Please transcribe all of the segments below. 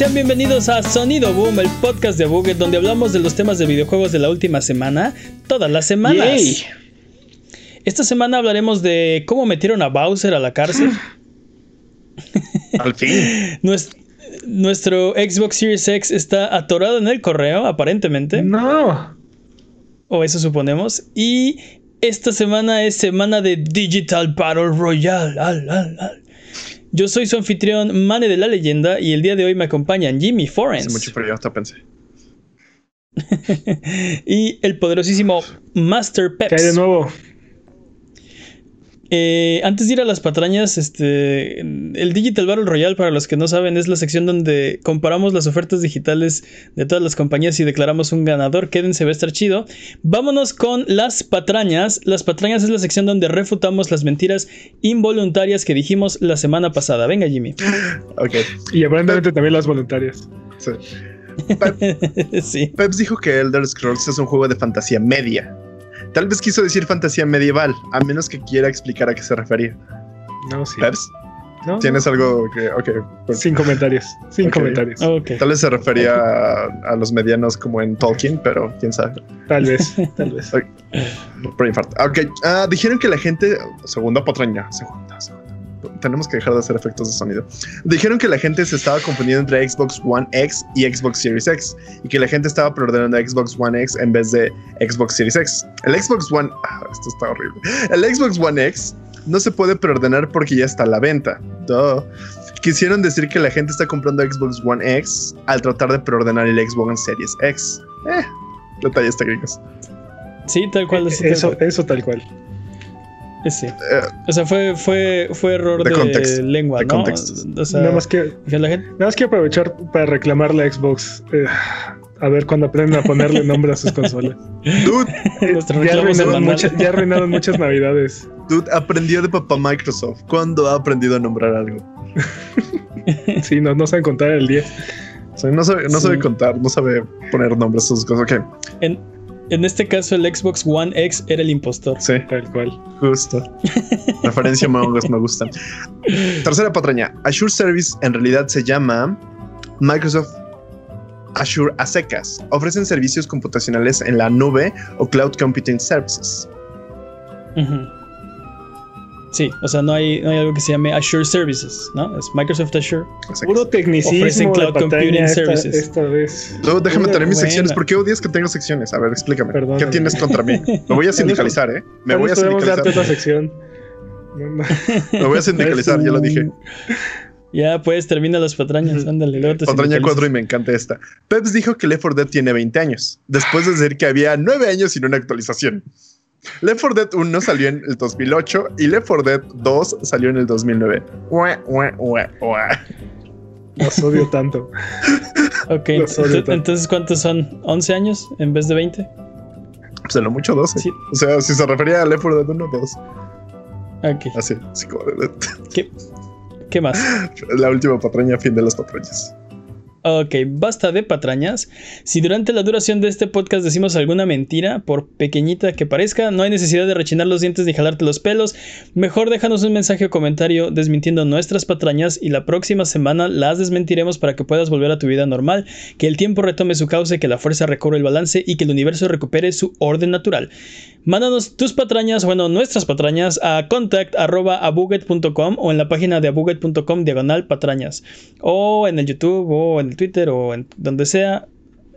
Sean bienvenidos a Sonido Boom, el podcast de Buget donde hablamos de los temas de videojuegos de la última semana, todas las semanas. Esta semana hablaremos de cómo metieron a Bowser a la cárcel. Al fin. Nuestro, Xbox Series X está atorado en el correo, aparentemente. No. O eso suponemos. Y esta semana es semana de Digital Battle Royale. Yo soy su anfitrión, Mane de la Leyenda, y el día de hoy me acompañan Jimmy Forens. Hace mucho frío, hasta pensé. y el poderosísimo Master Peps. ¿Qué hay de nuevo? Eh, antes de ir a las patrañas, este, el Digital Battle Royale, para los que no saben, es la sección donde comparamos las ofertas digitales de todas las compañías y declaramos un ganador. Quédense, va a estar chido. Vámonos con las patrañas. Las patrañas es la sección donde refutamos las mentiras involuntarias que dijimos la semana pasada. Venga, Jimmy. Ok. Y aparentemente también las voluntarias. Sí. sí. Peps dijo que Elder Scrolls es un juego de fantasía media. Tal vez quiso decir fantasía medieval, a menos que quiera explicar a qué se refería. No, sí. ¿Tienes algo que.? Ok. Pues, sin comentarios. Sin comentarios. Tal vez se refería a, los medianos como en Tolkien, pero quién sabe. Tal vez, tal vez. Ok. Ah, dijeron que la gente. Segunda potraña. Segunda, segunda tenemos que dejar de hacer efectos de sonido. Dijeron que la gente se estaba confundiendo entre Xbox One X y Xbox Series X y que la gente estaba preordenando Xbox One X en vez de Xbox Series X. El Xbox One, ah, esto está horrible. El Xbox One X no se puede preordenar porque ya está a la venta. Quisieron decir que la gente está comprando Xbox One X al tratar de preordenar el Xbox Series X. Eh, detalles técnicos. Sí, tal cual. eso, eso tal cual. Sí. Eh, o sea, fue, fue, fue error de, lengua, ¿no? O sea, nada, más que, la gente... nada más quiero aprovechar para reclamar la Xbox. Eh, a ver cuando aprenden a ponerle nombre a sus consolas. Dude, ya, arruinaron muchas, ya arruinaron muchas navidades. Dude, aprendió de papá Microsoft. ¿Cuándo ha aprendido a nombrar algo? sí, no, no saben contar el 10. no sabe, no sabe contar, no sabe poner nombres a sus cosas. Okay. En, en este caso, el Xbox One X era el impostor. Sí, tal cual. Justo. Referencia mongos me gustan. Tercera patraña. Azure Service en realidad se llama Microsoft Azure a secas. Ofrecen servicios computacionales en la nube o Cloud Computing Services. Sí, o sea, no hay, no hay algo que se llame Azure Services, ¿no? Es Microsoft Azure. Puro tecnicismo. Ofrecen Cloud Computing Services. Esta vez. déjame tener mis secciones. ¿Por qué odias que tengo secciones? A ver, explícame. ¿Qué tienes contra mí? Me voy a sindicalizar, ¿eh? Me voy a sindicalizar. darte otra sección. Me voy a sindicalizar, ya lo dije. Ya, pues termina las patrañas, ándale. Luego Patraña 4 y me encanta esta. Peps dijo que Left 4 Dead tiene 20 años, después de decir que había 9 años sin una actualización. Left 4 Dead 1 salió en el 2008 y Left 4 Dead 2 salió en el 2009. Los odio tanto. ok, entonces ¿cuántos son? ¿11 años en vez de 20? Pues en lo mucho 12. O sea, si se refería a Left 4 Dead 1, 2. Ok. Así, así como ¿Qué, ¿Qué más? La última patraña, fin de las patrañas. Ok, basta de patrañas. Si durante la duración de este podcast decimos alguna mentira, por pequeñita que parezca, no hay necesidad de rechinar los dientes ni jalarte los pelos. Mejor déjanos un mensaje o comentario desmintiendo nuestras patrañas y la próxima semana las desmentiremos para que puedas volver a tu vida normal, que el tiempo retome su cauce, que la fuerza recobre el balance y que el universo recupere su orden natural. Mándanos tus patrañas, bueno, nuestras patrañas a contact.abuget.com o en la página de abuget.com diagonal patrañas o en el YouTube o en Twitter o en donde sea.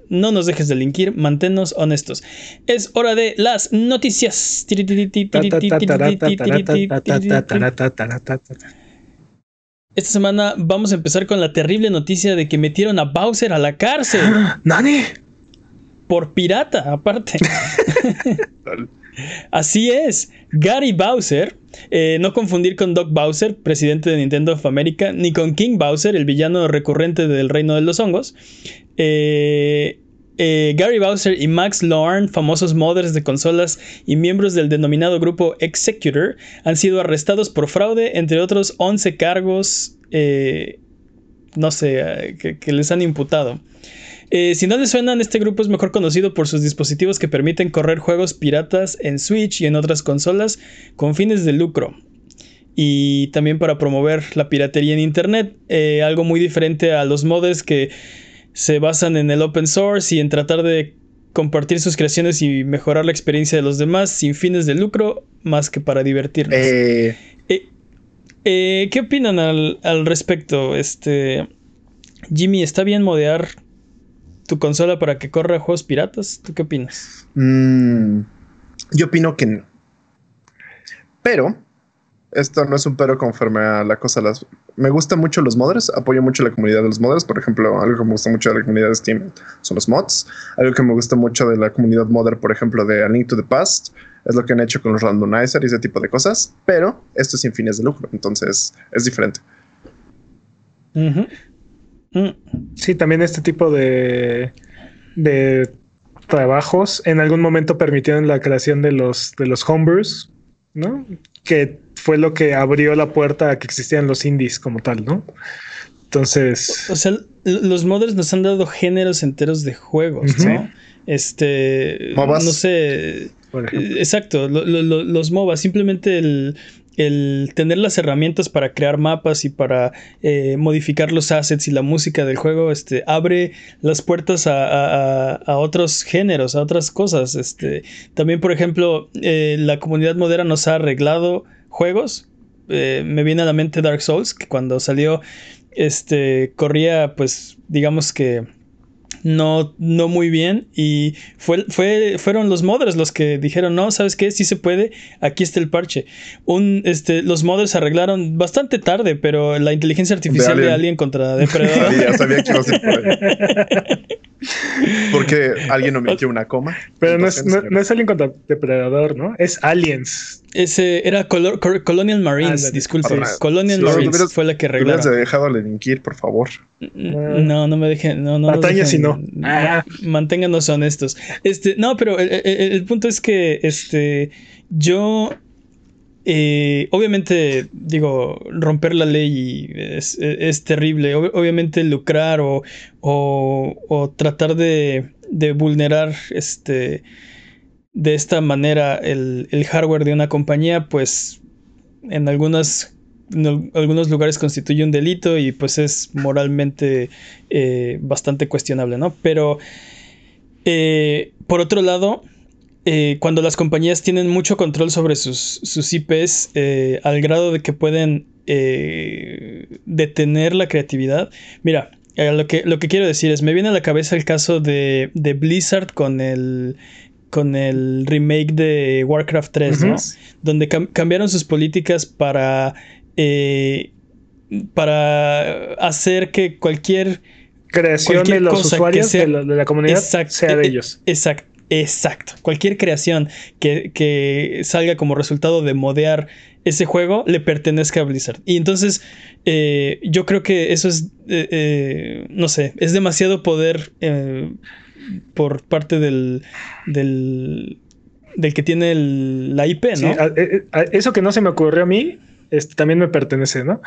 No nos dejes de linkir, manténnos honestos. Es hora de las noticias. Esta semana vamos a empezar con la terrible noticia de que metieron a Bowser a la cárcel. ¡Nani! Por pirata, aparte. Así es, Gary Bowser, eh, no confundir con Doc Bowser, presidente de Nintendo of America, ni con King Bowser, el villano recurrente del Reino de los Hongos. Eh, eh, Gary Bowser y Max Lorne, famosos modders de consolas y miembros del denominado grupo Executor, han sido arrestados por fraude, entre otros 11 cargos, no sé, que les han imputado. Eh, si no les suenan, este grupo es mejor conocido por sus dispositivos que permiten correr juegos piratas en Switch y en otras consolas con fines de lucro. y también para promover la piratería en Internet. Eh, algo muy diferente a los modders que se basan en el open source y en tratar de compartir sus creaciones y mejorar la experiencia de los demás sin fines de lucro más que para divertirnos. Eh, Eh, eh, ¿Qué opinan al, al respecto? Este, Jimmy, ¿está bien modear tu consola para que corra juegos piratas? ¿Tú qué opinas? mm, yo opino que no. Pero esto no es un pero conforme a la cosa. Las, me gustan mucho los modders, apoyo mucho la comunidad de los modders. Por ejemplo, algo que me gusta mucho de la comunidad de Steam son los mods. Algo que me gusta mucho de la comunidad modder, por ejemplo, de A Link to the Past, es lo que han hecho con los randomizer y ese tipo de cosas. Pero esto es sin fines de lucro, entonces es diferente. Mm. Sí, también este tipo de, de trabajos en algún momento permitieron la creación de los, de los homebrews, ¿no? Que fue lo que abrió la puerta a que existieran los indies como tal, ¿no? Entonces, O sea, los modders nos han dado géneros enteros de juegos. ¿no? Este. MOBAs. No sé. por ejemplo, Exacto, lo- lo- lo- los MOBA, simplemente el, el tener las herramientas para crear mapas y para eh, modificar los assets y la música del juego, este, abre las puertas a, a- a- otros géneros, a otras cosas. Este, también, por ejemplo, eh, la comunidad moderna nos ha arreglado juegos. Eh, me viene a la mente Dark Souls, que cuando salió, este, corría, pues, digamos que no, no muy bien. Y fue, fue, fueron los modders los que dijeron, no, ¿sabes qué? Sí se puede, aquí está el parche. Un, este, los modders arreglaron bastante tarde, pero la inteligencia artificial de Alien. Alien, contra Depredador. Sabía, sabía que iba a ser por ahí. Porque alguien omitió una coma. pero no es, no, no es Alien contra Depredador, ¿no? Es Aliens. Ese era Colonial Marines, Ándale. disculpe. Colonial Sí, Marines fue la que Te hubieras dejado a delinquir, por favor. No, no me dejen. No, no si no. Ah. Manténganos honestos. Este, no, pero el, el- el punto es que este, yo. Eh, obviamente, digo, romper la ley es, es terrible. Ob- obviamente, lucrar o, o, o tratar de, de vulnerar este, de esta manera el, el hardware de una compañía, pues en algunas en al- algunos lugares constituye un delito y pues es moralmente eh, bastante cuestionable, ¿no? Pero eh, por otro lado, eh, cuando las compañías tienen mucho control sobre sus, sus IPs eh, al grado de que pueden eh, detener la creatividad, mira, eh, lo, que, lo que quiero decir es, me viene a la cabeza el caso de, de Blizzard con el, con el remake de Warcraft 3, ¿no? Ujú. donde cam- cambiaron sus políticas para, eh, para hacer que cualquier... Creación Cualquier de los usuarios sea- de, la, de la comunidad sea de ellos. Exacto, exacto. Cualquier creación que, que salga como resultado de modear ese juego le pertenezca a Blizzard. Y entonces eh, yo creo que eso es, eh, eh, no sé, es demasiado poder por parte del, del, del que tiene el- la IP, ¿no? Sí, a- a- eso que no se me ocurrió a mí, este, también me pertenece, ¿no?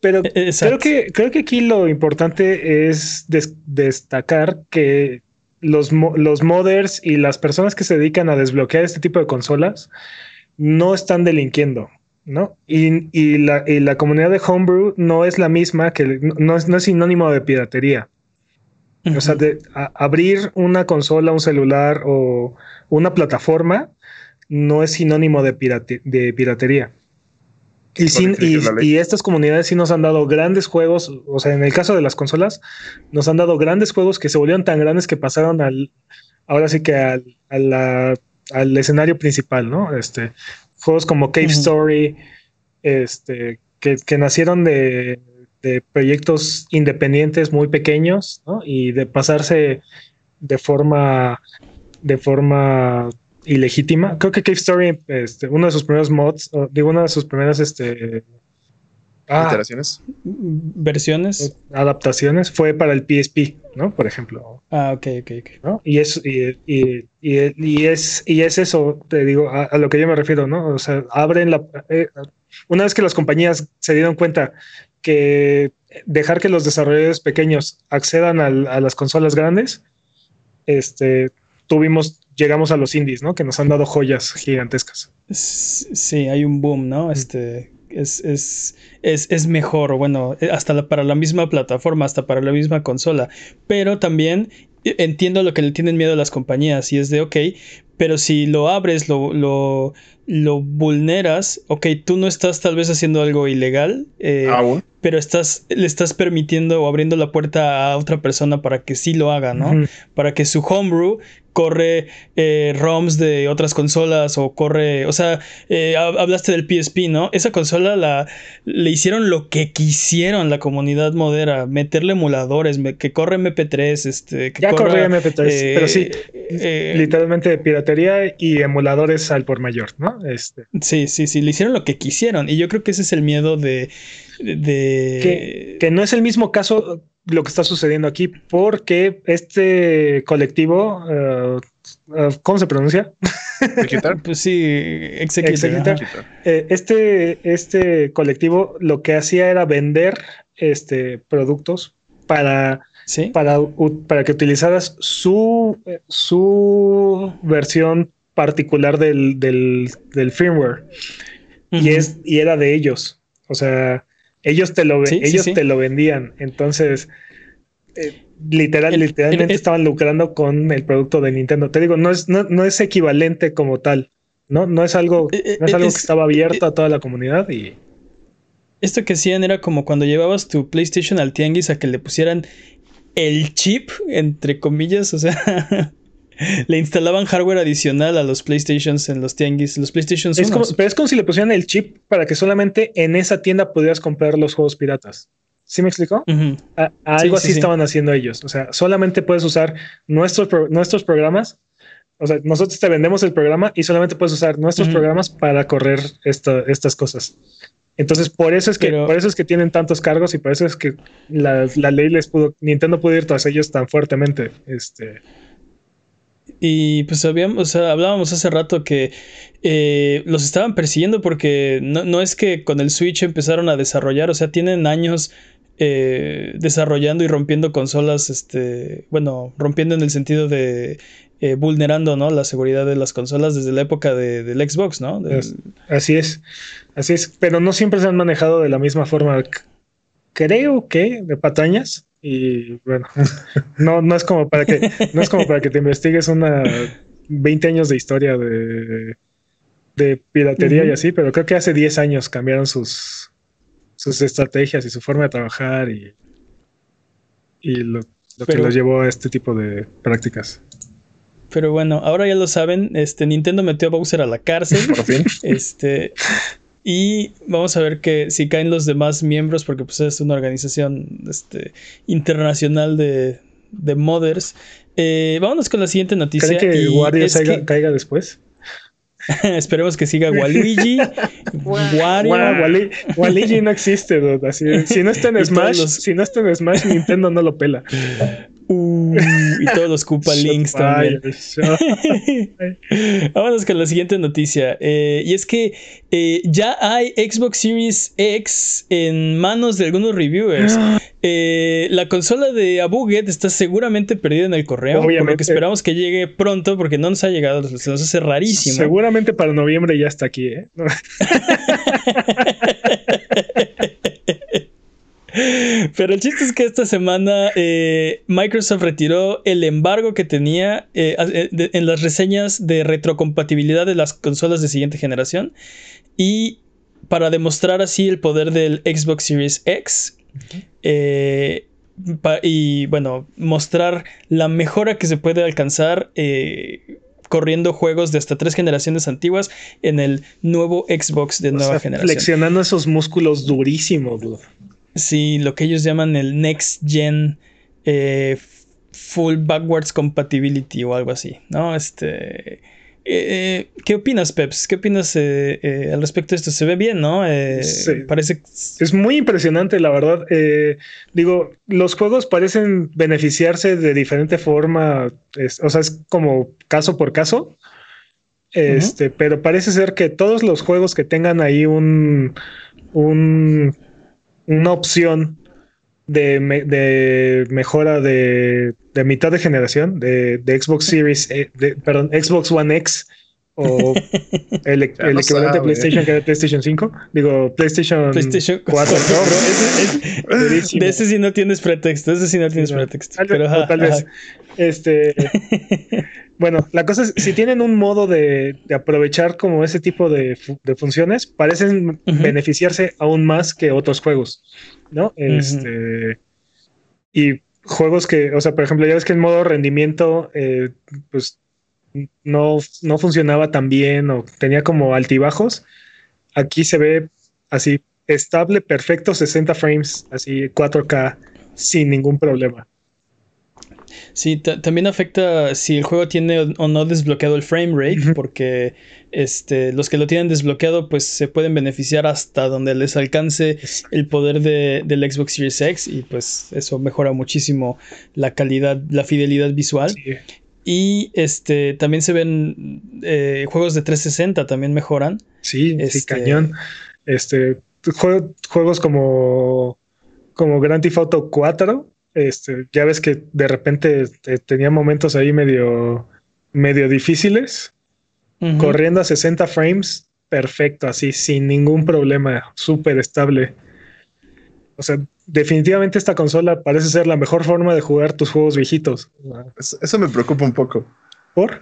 Pero exacto. creo que, creo que aquí lo importante es des- destacar que los, los modders y las personas que se dedican a desbloquear este tipo de consolas no están delinquiendo, ¿no? Y, y la, y la comunidad de Homebrew no es la misma que no es, no es sinónimo de piratería. O sea, de a- abrir una consola, un celular o una plataforma no es sinónimo de, pirate- de piratería. Y, sin- estas comunidades sí nos han dado grandes juegos, o sea, en el caso de las consolas, nos han dado grandes juegos que se volvieron tan grandes que pasaron al, ahora sí que al, a la- al escenario principal, ¿no? Este, juegos como Cave. Story, este, que, que nacieron de, de proyectos independientes muy pequeños, ¿no? Y de pasarse de forma, de forma ilegítima. Creo que Cave Story, este, uno de sus primeros mods, o digo, una de sus primeras, este, ah, Iteraciones. Versiones. adaptaciones fue para el PSP, ¿no? Por ejemplo, Ah, ok, ok, ok. ¿no? Y es, y, y- y- y es, y es eso, te digo, a, a lo que yo me refiero, ¿no? O sea, abren la... eh, una vez que las compañías se dieron cuenta que dejar que los desarrolladores pequeños accedan al- a las consolas grandes, este, tuvimos, llegamos a los indies, ¿no? Que nos han dado joyas gigantescas. Sí, hay un boom, ¿no? Este, es, es, es, es mejor, bueno, hasta para la misma plataforma, hasta para la misma consola. Pero también entiendo lo que le tienen miedo a las compañías y es de, ok, pero si lo abres, lo, lo, lo vulneras, ok, tú no estás tal vez haciendo algo ilegal, eh, pero estás, le estás permitiendo o abriendo la puerta a otra persona para que sí lo haga, ¿no? Para que su homebrew corre eh, ROMs de otras consolas o corre, o sea, eh, hablaste del PSP, ¿no? Esa consola la le hicieron lo que quisieron la comunidad modera, meterle emuladores, que corre MP3, este, que ya corre MP3, eh, pero sí, literalmente piratería y emuladores al por mayor, ¿no? Este. Sí, sí, sí, le hicieron lo que quisieron y yo creo que ese es el miedo de, de... Que, no es el mismo caso lo que está sucediendo aquí, porque este colectivo, eh, eh, ¿cómo se pronuncia? pues sí, Executor. Eh, este, este colectivo lo que hacía era vender este, productos para, para, para que utilizaras su, su versión particular del, firmware. y, es, y era de ellos. O sea, ellos te lo, ellos te lo vendían. Entonces, eh, literal, literalmente estaban lucrando con el producto de Nintendo. Te digo, no es, no, es equivalente como tal. No, no es algo, eh, no es algo que estaba abierto a toda la comunidad y. Esto que hacían era como cuando llevabas tu PlayStation al tianguis a que le pusieran el chip, entre comillas, o sea, le instalaban hardware adicional a los PlayStations en los tianguis, los PlayStations. Es como, pero es como si le pusieran el chip para que solamente en esa tienda pudieras comprar los juegos piratas. ¿Sí me explicó? algo así estaban haciendo ellos. O sea, solamente puedes usar nuestros, nuestros programas. O sea, nosotros te vendemos el programa y solamente puedes usar nuestros programas para correr estas cosas. Entonces, por eso es que, por eso es que tienen tantos cargos y por eso es que la, la, ley les pudo, Nintendo pudo ir tras ellos tan fuertemente. Este, y pues habíamos, hablábamos hace rato que eh, los estaban persiguiendo porque no, es que con el Switch empezaron a desarrollar, o sea, tienen años eh, desarrollando y rompiendo consolas, este, bueno, rompiendo en el sentido de eh, vulnerando, ¿no? La seguridad de las consolas desde la época de, del Xbox, ¿no? Así es, así es, pero no siempre se han manejado de la misma forma. Creo que de patañas y bueno, no, no es como para que, no es como para que te investigues una 20 años de historia de, de piratería y así, pero creo que hace 10 años cambiaron sus, sus estrategias y su forma de trabajar y, y lo, que los llevó a este tipo de prácticas. Pero bueno, ahora ya lo saben, este Nintendo metió a Bowser a la cárcel. Por fin. Este, y vamos a ver que si caen los demás miembros, porque pues es una organización este, internacional de, de modders. Eh, vámonos con la siguiente noticia. ¿Cree que Wario caiga, después? Esperemos que siga Waluigi. Wario. Waluigi no existe, dude. si no está en Smash, si no está en Smash, Nintendo no lo pela. Uh, y todos los Koopa Links también. Vámonos con la siguiente noticia. Eh, y es que eh, ya hay Xbox Series X en manos de algunos reviewers. Eh, la consola de Abuget está seguramente perdida en el correo. Obviamente. Por lo que esperamos que llegue pronto, porque no nos ha llegado. Se nos hace rarísimo. Seguramente para noviembre ya está aquí, ¿eh? Pero el chiste es que esta semana eh, Microsoft retiró el embargo que tenía eh, eh, en las reseñas de retrocompatibilidad de las consolas de siguiente generación y para demostrar así el poder del Xbox Series X y bueno, mostrar la mejora que se puede alcanzar corriendo juegos de hasta tres generaciones antiguas en el nuevo Xbox de nueva generación. Flexionando esos músculos durísimos, Sí, lo que ellos llaman el Next Gen eh, Full Backwards Compatibility o algo así, ¿no? Este. Eh, ¿Qué opinas, Peps? ¿Qué opinas eh, al respecto de esto? Se ve bien, ¿no? Parece. Es muy impresionante, la verdad. digo, los juegos parecen beneficiarse de diferente forma. o sea, es como caso por caso. Este, pero parece ser que todos los juegos que tengan ahí un. un una opción de, mejora de, mitad de generación de, Xbox Series, eh, perdón, Xbox One X o el, el no equivalente sabe. a PlayStation que era PlayStation 5. Digo, PlayStation, PlayStation 4 Pro. Ese- es- Durísimo. de ese sí no tienes pretexto, ese sí no tienes No, pretexto. Tal vez, Pero, o ajá, tal vez. ajá. Este. bueno, la cosa es, si tienen un modo de, de aprovechar como ese tipo de, fu- de funciones, parecen beneficiarse aún más que otros juegos, ¿no? Este. Y juegos que, o sea, por ejemplo, ya ves que el modo rendimiento, eh, pues no, no funcionaba tan bien o tenía como altibajos. Aquí se ve así estable, perfecto, 60 frames, así 4K sin ningún problema. Sí, ta- también afecta si el juego tiene o no desbloqueado el frame rate, porque este, los que lo tienen desbloqueado, pues se pueden beneficiar hasta donde les alcance el poder de, del Xbox Series X, y pues eso mejora muchísimo la calidad, la fidelidad visual. Sí. Y este también se ven eh, juegos de 360 también mejoran. Sí, sí, Este- cañón. Este, jue- juegos como, como Grand Theft Auto 4, este, ya ves que de repente eh, tenía momentos ahí medio, medio difíciles, corriendo a 60 frames, perfecto, así, sin ningún problema, súper estable. O sea, definitivamente esta consola parece ser la mejor forma de jugar tus juegos viejitos. Es- Eso me preocupa un poco. ¿Por?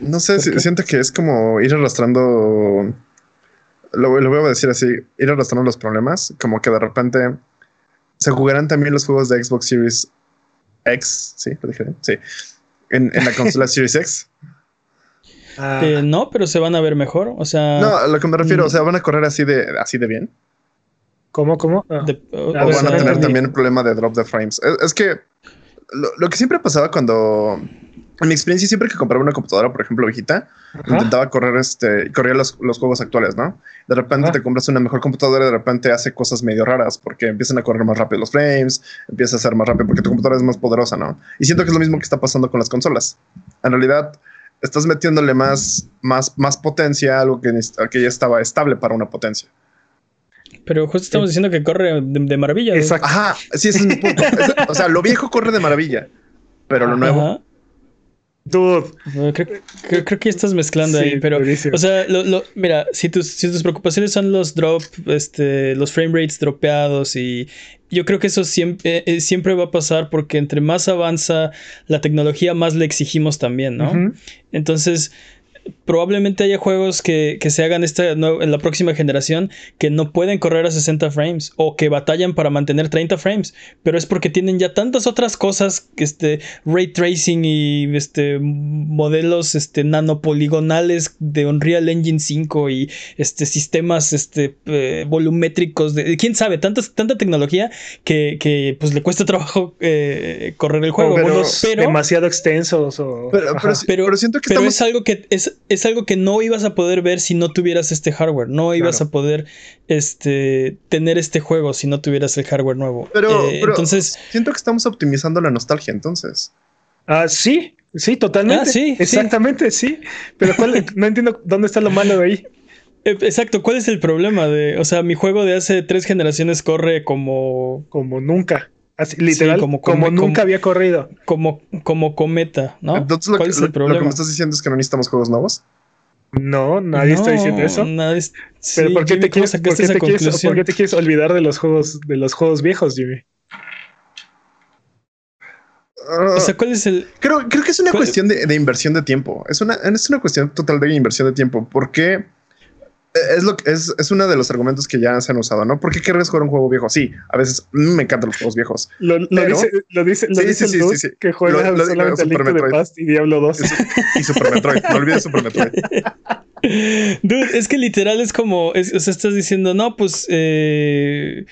No sé, ¿Por siento que es como ir arrastrando. Lo, lo voy a decir así: ir arrastrando los problemas. Como que de repente se jugarán también los juegos de Xbox Series X. Sí, lo dije bien. Sí. En, en la consola Series X. Ah, Eh, no, pero se van a ver mejor. O sea, No, a lo que me refiero, mm. o sea, van a correr así de, así de bien. ¿Cómo, cómo? Ah. de- o- A O ver, van a tener también el problema de drop de frames. Es, es que lo, lo que siempre pasaba cuando. En mi experiencia, siempre que compraba una computadora, por ejemplo, viejita, Ajá. intentaba correr este, corría los, los juegos actuales, ¿no? De repente Ajá. te compras una mejor computadora y de repente hace cosas medio raras porque empiezan a correr más rápido los frames, empieza a ser más rápido porque tu computadora es más poderosa, ¿no? Y siento que es lo mismo que está pasando con las consolas. En realidad, estás metiéndole más, más, más potencia a algo que, ya estaba estable para una potencia. Pero justo estamos diciendo que corre de, de maravilla. ¿no? Exacto. Ajá, sí, ese es mi punto. Es- o sea, lo viejo corre de maravilla, pero lo nuevo. Ajá. Dude. Creo, creo- creo que estás mezclando Sí, ahí, pero, durísimo. o sea, lo, lo- mira, si tus, si tus preocupaciones son los drop, este, los frame rates dropeados y yo creo que eso siempre, eh, siempre va a pasar porque entre más avanza la tecnología, más le exigimos también, ¿no? Entonces, probablemente haya juegos que, que se hagan esta en la próxima generación que no pueden correr a 60 frames o que batallan para mantener 30 frames, pero es porque tienen ya tantas otras cosas, este, ray tracing y este, modelos este, nanopoligonales de Unreal Engine 5 y este, sistemas este, eh, volumétricos, de, quién sabe, tantas, tanta tecnología que, que pues le cuesta trabajo eh, correr el juego. Pero- pero- demasiado extensos o. Pero, pero, Pero, pero siento que pero estamos. es algo que es, es algo que no ibas a poder ver si no tuvieras este hardware. No ibas Claro. a poder este, tener este juego si no tuvieras el hardware nuevo. Pero, Eh, pero entonces, siento que estamos optimizando la nostalgia entonces. Ah, sí, sí, totalmente. Ah, sí. Exactamente, sí. Pero ¿cuál- no entiendo dónde está lo malo de ahí. eh, exacto, ¿cuál es el problema de, o sea, mi juego de hace tres generaciones corre como, Como nunca. Así, literal, como como, come- nunca como- había corrido. como, como cometa, ¿no? Entonces, lo ¿Cuál que, es lo- el lo que problema? me estás diciendo es que no necesitamos juegos nuevos. No, nadie está diciendo eso. nadie es- Pero sí, ¿por qué, Jimmy, te ¿cómo quieres, por, qué te quieres, por qué te quieres olvidar de los juegos, de los juegos viejos, Jimmy? O sea, ¿cuál es el, creo, creo que es una ¿cuál- cuestión de, de inversión de tiempo. Es una, es una cuestión total de inversión de tiempo. Porque eh, es, lo, que- es, es uno de los argumentos que ya se han usado, ¿no? ¿Por qué querrías jugar un juego viejo? Sí, a veces mm, me encantan los juegos viejos. Lo, lo Pero- dice, lo dice, lo Sí, dice sí, el dude sí, sí. que juega Lo- solamente Super Link to the Metroid. Past y Diablo 2. Y Super Metroid. no olvides Super Metroid. Dude, es que literal es como, es- o sea, estás diciendo, no, pues, eh,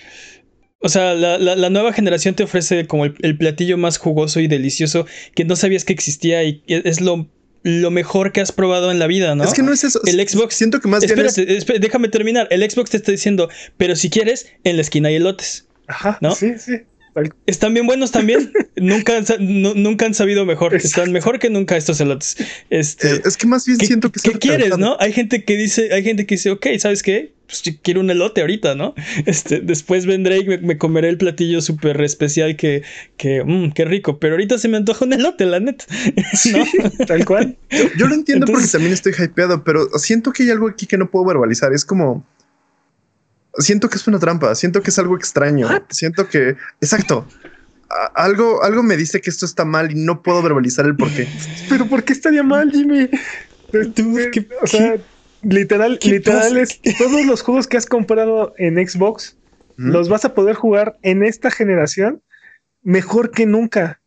o sea, la, la- la nueva generación te ofrece como el, el platillo más jugoso y delicioso que no sabías que existía y que es lo, lo mejor que has probado en la vida, ¿no? Es que no es eso. El Xbox- Siento que más bien es. Espérate, espé- déjame terminar. El Xbox te está diciendo, pero si quieres, en la esquina hay elotes. Ajá, ¿no? sí, sí. Están bien buenos también. nunca, han, nunca han sabido mejor. Están mejor que nunca estos elotes. Este, es que más bien siento que... ¿Qué quieres, no? Hay gente que dice, hay gente que dice, ok, ¿sabes qué? Pues quiero un elote ahorita, ¿no? Este, después vendré y me, comeré el platillo súper especial que, que mmm, qué rico. Pero ahorita se me antoja un elote, la neta. tal cual. Yo, lo entiendo porque también estoy hypeado, pero siento que hay algo aquí que no puedo verbalizar. Es como siento que es una trampa, siento que es algo extraño, siento que, exacto, algo, algo me dice que esto está mal y no puedo verbalizar el por qué. Pero ¿por qué estaría mal, Jimmy? o sea, literal, literal es todos los juegos que has comprado en Xbox los vas a poder jugar en esta generación mejor que nunca.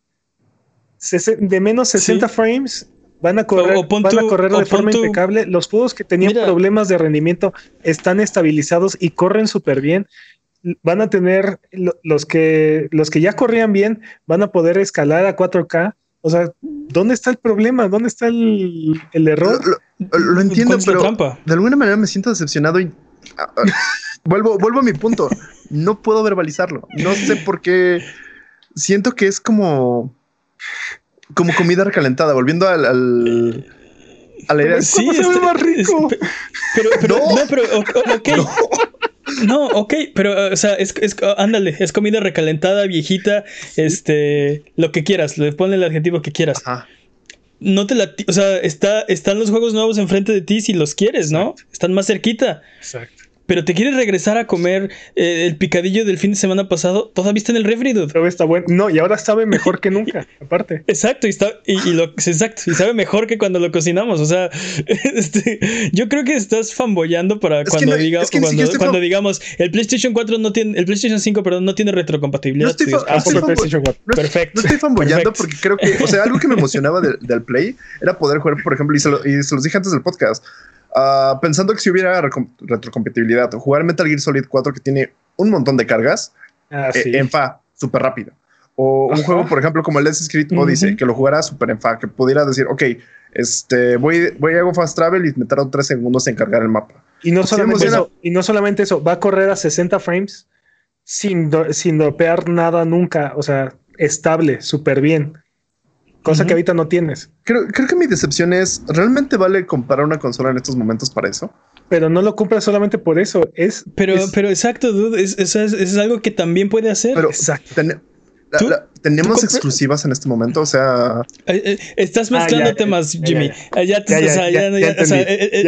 de menos 60 frames Van a correr, van a correr de forma impecable. Los juegos que tenían problemas de rendimiento están estabilizados y corren súper bien. Van a tener los que los que ya corrían bien, van a poder escalar a 4K. O sea, ¿dónde está el problema? ¿Dónde está el, error? Lo, entiendo, pero de alguna manera me siento decepcionado y vuelvo, vuelvo a mi punto. No puedo verbalizarlo. No sé por qué. Siento que es como como comida recalentada, volviendo al, al. Sí, se ve más rico. pero, pero, no, pero, ok. No. ok, pero, o sea, es, es, ándale, es comida recalentada, viejita, este, lo que quieras, le ponle el adjetivo que quieras. Ajá. No te la, o sea, está, están los juegos nuevos enfrente de ti si los quieres, ¿no? Están más cerquita. Exacto pero te quieres regresar a comer eh, el picadillo del fin de semana pasado, todavía está en el refri, dude. está bueno. No, y ahora sabe mejor que nunca, aparte. Exacto, y, está, y, lo, exacto, y sabe mejor que cuando lo cocinamos. O sea, este, yo creo que estás fanboyando para cuando, diga, cuando, digamos, el PlayStation 4 no tiene, el PlayStation 5, perdón, no tiene retrocompatibilidad. No estoy, ah, PlayStation 4. Perfecto. No estoy fanboyando porque creo que, o sea, algo que me emocionaba del, Play era poder jugar, por ejemplo, y se, y se los dije antes del podcast Ah, pensando que si hubiera retrocompatibilidad, jugar Metal Gear Solid 4 que tiene un montón de cargas ah, eh, en FA súper rápido. O un juego, por ejemplo, como el Let's Script Odyssey, que lo jugara súper en FA, que pudiera decir, ok, este, voy, voy a hago fast travel y me tardo tres segundos en cargar el mapa. Y no, solamente eso, y no solamente eso, va a correr a 60 frames sin, sin dropear nada nunca, o sea, estable, súper bien cosa que ahorita no tienes. Creo, creo, que mi decepción es, ¿realmente vale comprar una consola en estos momentos para eso? Pero no lo compras solamente por eso, es... Pero, pero exacto, dude, es, es, es, algo que también puede hacer. Pero, exacto. tenemos exclusivas en este momento, o sea... Eh, eh, estás ah, mezclando temas, Jimmy. Ya,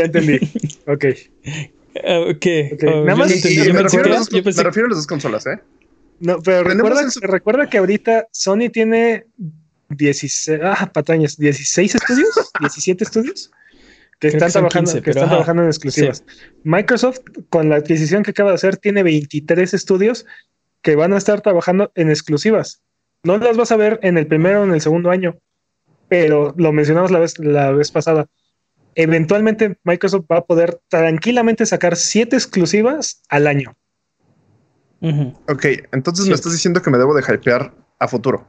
entendí. ok. ¿Qué? Nada más, me, refiero a las dos consolas, ¿eh? No, pero recuerda, recuerda que ahorita Sony tiene 16, ah, patañas, 16 estudios, 17 estudios que están, trabajando, que están trabajando en exclusivas. Microsoft, con la adquisición que acaba de hacer, tiene 23 estudios que van a estar trabajando en exclusivas. No las vas a ver en el primero o en el segundo año, pero lo mencionamos la vez, la vez pasada. Eventualmente Microsoft va a poder tranquilamente sacar 7 exclusivas al año. Ok, entonces me estás diciendo que me debo de hypear a futuro.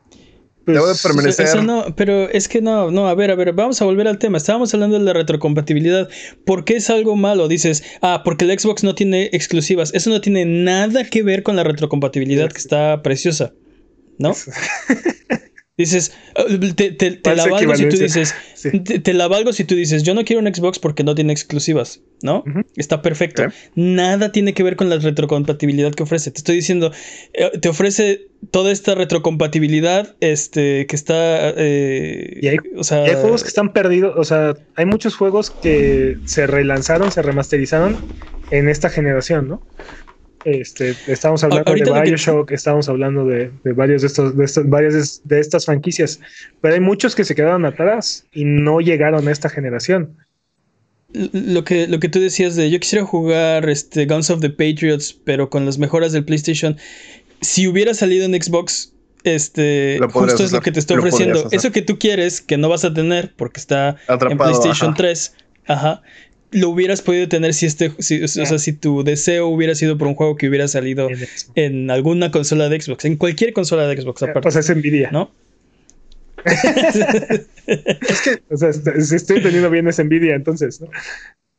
Debo de pues, permanecer. Eso no, pero es que no, no, a ver, a ver, vamos a volver al tema. Estábamos hablando de la retrocompatibilidad. ¿Por qué es algo malo? Dices, ah, porque el Xbox no tiene exclusivas. Eso no tiene nada que ver con la retrocompatibilidad que está preciosa, ¿no? Dices, oh, te, te, te la valgo si tú dices, te, la valgo si tú dices, yo no quiero un Xbox porque no tiene exclusivas, ¿no? Está perfecto. Nada tiene que ver con la retrocompatibilidad que ofrece. Te estoy diciendo, eh, te ofrece toda esta retrocompatibilidad este, que está... Eh, y, hay, o sea, hay juegos que están perdidos, o sea, hay muchos juegos que se relanzaron, se remasterizaron en esta generación, ¿no? Este, estamos hablando de Bioshock, estamos hablando de, varios de estos, de estas, varias de, estas franquicias, pero hay muchos que se quedaron atrás y no llegaron a esta generación. Lo que, lo que tú decías de yo quisiera jugar este Guns of the Patriots, pero con las mejoras del PlayStation. Si hubiera salido en Xbox, este justo es lo que te estoy ofreciendo. Eso que tú quieres, que no vas a tener porque está en PlayStation 3. Ajá lo hubieras podido tener si este, o sea, si tu deseo hubiera sido por un juego que hubiera salido en, alguna consola de Xbox, en cualquier consola de Xbox aparte. Pues es envidia, ¿no? es que, o sea, si estoy entendiendo bien esa envidia, entonces, ¿no?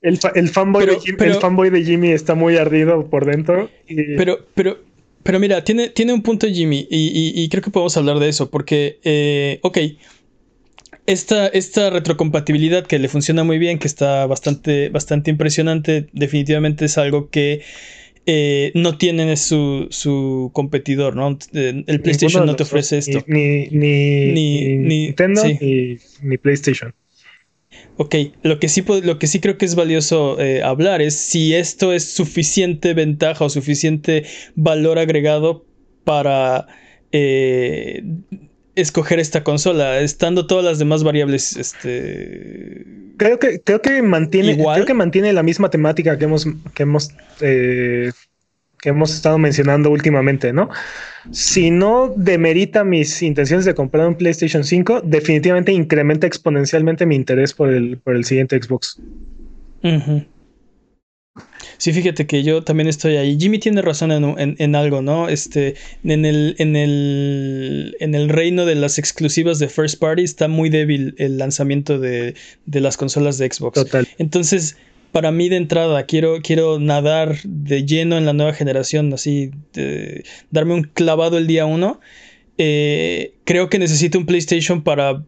El, el, fanboy de Jimmy, el fanboy de Jimmy está muy ardido por dentro. Pero, pero, Pero mira, tiene, tiene un punto Jimmy y, creo que podemos hablar de eso porque, eh, ok, esta, esta, retrocompatibilidad que le funciona muy bien, que está bastante, bastante impresionante, definitivamente es algo que eh, no tiene su, su, competidor, ¿no? El PlayStation no te ofrece esto. Ni, ni, ni, Nintendo ni, PlayStation. Ok, lo que sí, lo que sí creo que es valioso eh, hablar es si esto es suficiente ventaja o suficiente valor agregado para eh, escoger esta consola, estando todas las demás variables, este... Creo que, creo que mantiene, creo que mantiene la misma temática que hemos, que hemos, eh, que hemos estado mencionando últimamente, ¿no? Si no demerita mis intenciones de comprar un PlayStation 5, definitivamente incrementa exponencialmente mi interés por el, por el siguiente Xbox. Sí, fíjate que yo también estoy ahí. Jimmy tiene razón en, algo, ¿no? Este, en el, en el, en el reino de las exclusivas de First Party está muy débil el lanzamiento de, las consolas de Xbox. Total. Entonces, para mí de entrada, quiero, quiero nadar de lleno en la nueva generación, así, darme un clavado el día uno. Eh, creo que necesito un PlayStation para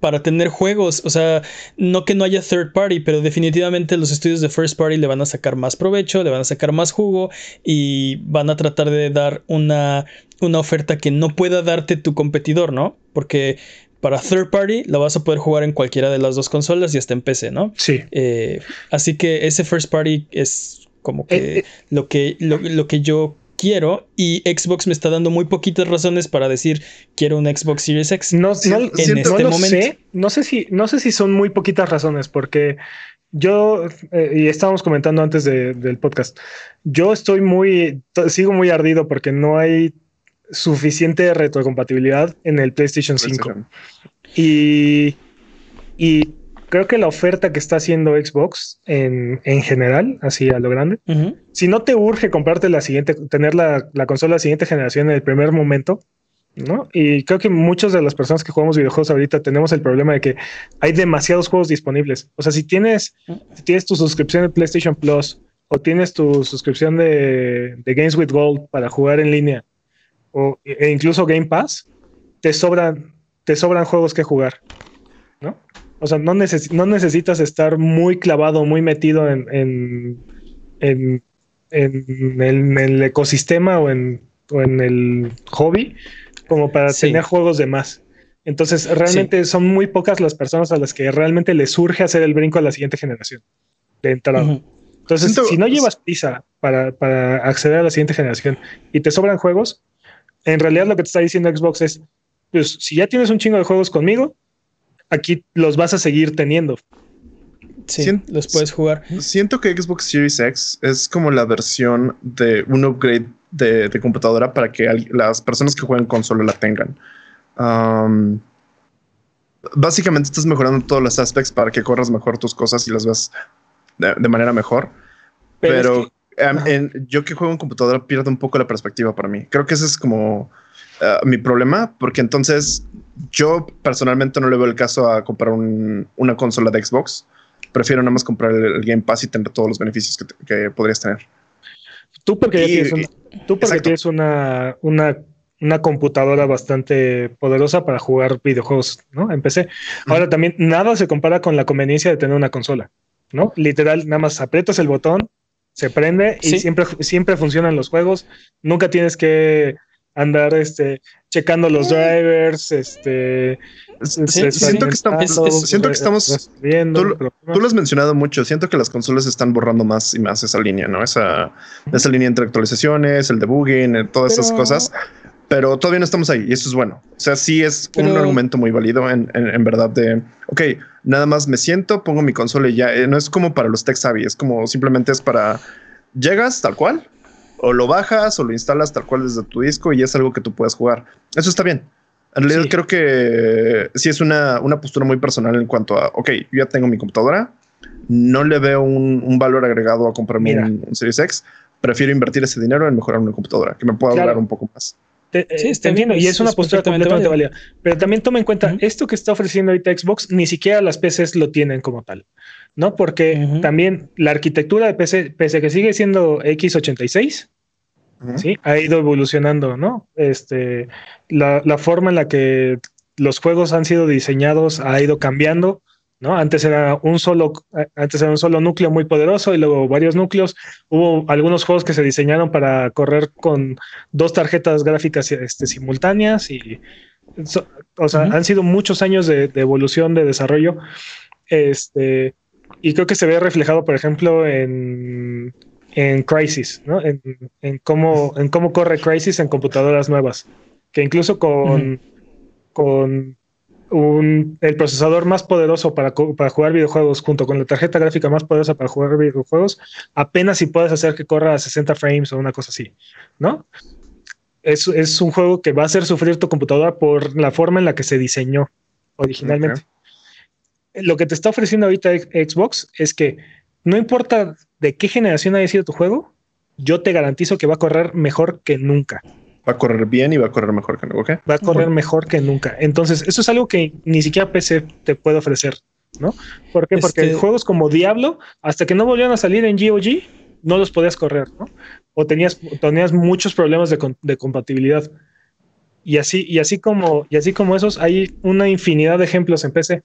para tener juegos. O sea, no que no haya third party, pero definitivamente los estudios de first party le van a sacar más provecho, le van a sacar más jugo y van a tratar de dar una, una oferta que no pueda darte tu competidor, ¿no? Porque para third party la vas a poder jugar en cualquiera de las dos consolas y hasta en PC, ¿no? Sí. Eh, así que ese first party es como que eh, eh. lo que lo, que yo quiero y Xbox me está dando muy poquitas razones para decir quiero un Xbox Series X. No, en este momento. Sé. No sé si no sé si son muy poquitas razones porque yo eh, y estábamos comentando antes del podcast. Yo estoy muy sigo muy ardido porque no hay suficiente retrocompatibilidad en el PlayStation 5. Y y creo que la oferta que está haciendo Xbox en, general, así a lo grande, si no te urge comprarte la siguiente, tener la, consola de la siguiente generación en el primer momento, ¿no? Y creo que muchas de las personas que jugamos videojuegos ahorita tenemos el problema de que hay demasiados juegos disponibles. O sea, si tienes, tienes tu suscripción de PlayStation Plus o tienes tu suscripción de, Games with Gold para jugar en línea o, e incluso Game Pass, te sobran, te sobran juegos que jugar. O sea, no, no necesitas estar muy clavado, muy metido en, en, el, ecosistema o en, en el hobby como para tener juegos de más. Entonces, realmente son muy pocas las personas a las que realmente les surge hacer el brinco a la siguiente generación de entrada. Entonces, si no llevas prisa para, para acceder a la siguiente generación y te sobran juegos, en realidad lo que te está diciendo Xbox es, pues si ya tienes un chingo de juegos conmigo, aquí los vas a seguir teniendo. Sí, los puedes jugar. Siento que Xbox Series X es como la versión de un upgrade de, computadora para que las personas que juegan consola la tengan. básicamente estás mejorando todos los aspectos para que corras mejor tus cosas y las veas de, manera mejor. Pero, yo que juego en computadora pierdo un poco la perspectiva para mí. Creo que ese es como ah, mi problema, porque entonces yo personalmente no le veo el caso a comprar una consola de Xbox. Prefiero nada más comprar el, Game Pass y tener todos los beneficios que, podrías tener. Tú porque, tienes, una, una, computadora bastante poderosa para jugar videojuegos, ¿no? Empecé. Ahora también nada se compara con la conveniencia de tener una consola, ¿no? Literal, nada más aprietas el botón, se prende y siempre, siempre funcionan los juegos. Nunca tienes que andar este checando los drivers, este, siento que estamos, siento que estamos tú, tú, lo has mencionado mucho, siento que las consolas están borrando más y más esa línea, ¿no? Esa, esa línea entre actualizaciones, el debugging, eh, todas esas cosas. Pero todavía no estamos ahí y eso es bueno. O sea, sí es un argumento muy válido en, en, verdad de, ok, nada más me siento, pongo mi consola y ya, eh, no es como para los tech savvy, es como simplemente es para, llegas tal cual, o lo bajas o lo instalas tal cual desde tu disco y es algo que tú puedes jugar. Eso está bien. En realidad creo que sí es una, una, postura muy personal en cuanto a, ok, yo ya tengo mi computadora, no le veo un, valor agregado a comprarme un, Series X, prefiero invertir ese dinero en mejorar una computadora, que me pueda durar un poco más. Sí, eh, entiendo, y es, una postura completamente válida. Pero también toma en cuenta, esto que está ofreciendo ahorita Xbox, ni siquiera las PCs lo tienen como tal. ¿no? Porque también la arquitectura de PC, pese que sigue siendo x86, ¿sí? Ha ido evolucionando, ¿no? Este, la, la, forma en la que los juegos han sido diseñados ha ido cambiando, ¿no? Antes era un solo, antes era un solo núcleo muy poderoso y luego varios núcleos. Hubo algunos juegos que se diseñaron para correr con dos tarjetas gráficas este, simultáneas y, o sea, han sido muchos años de, de, evolución, de desarrollo. Este, y creo que se ve reflejado, por ejemplo, en, en Crisis, ¿no? En, en, cómo, en cómo corre Crisis en computadoras nuevas. Que incluso con, con un, el procesador más poderoso para, para, jugar videojuegos, junto con la tarjeta gráfica más poderosa para jugar videojuegos, apenas si puedes hacer que corra a 60 frames o una cosa así, ¿no? Es, es un juego que va a hacer sufrir tu computadora por la forma en la que se diseñó originalmente. Okay. Lo que te está ofreciendo ahorita Xbox es que no importa de qué generación haya sido tu juego, yo te garantizo que va a correr mejor que nunca. Va a correr bien y va a correr mejor que nunca. ¿okay? Va a correr bueno. mejor que nunca. Entonces, eso es algo que ni siquiera PC te puede ofrecer, ¿no? ¿Por qué? Porque este... juegos como Diablo, hasta que no volvieron a salir en GOG, no los podías correr, ¿no? O tenías, tenías muchos problemas de, de compatibilidad. Y así, y así como, y así como esos, hay una infinidad de ejemplos en PC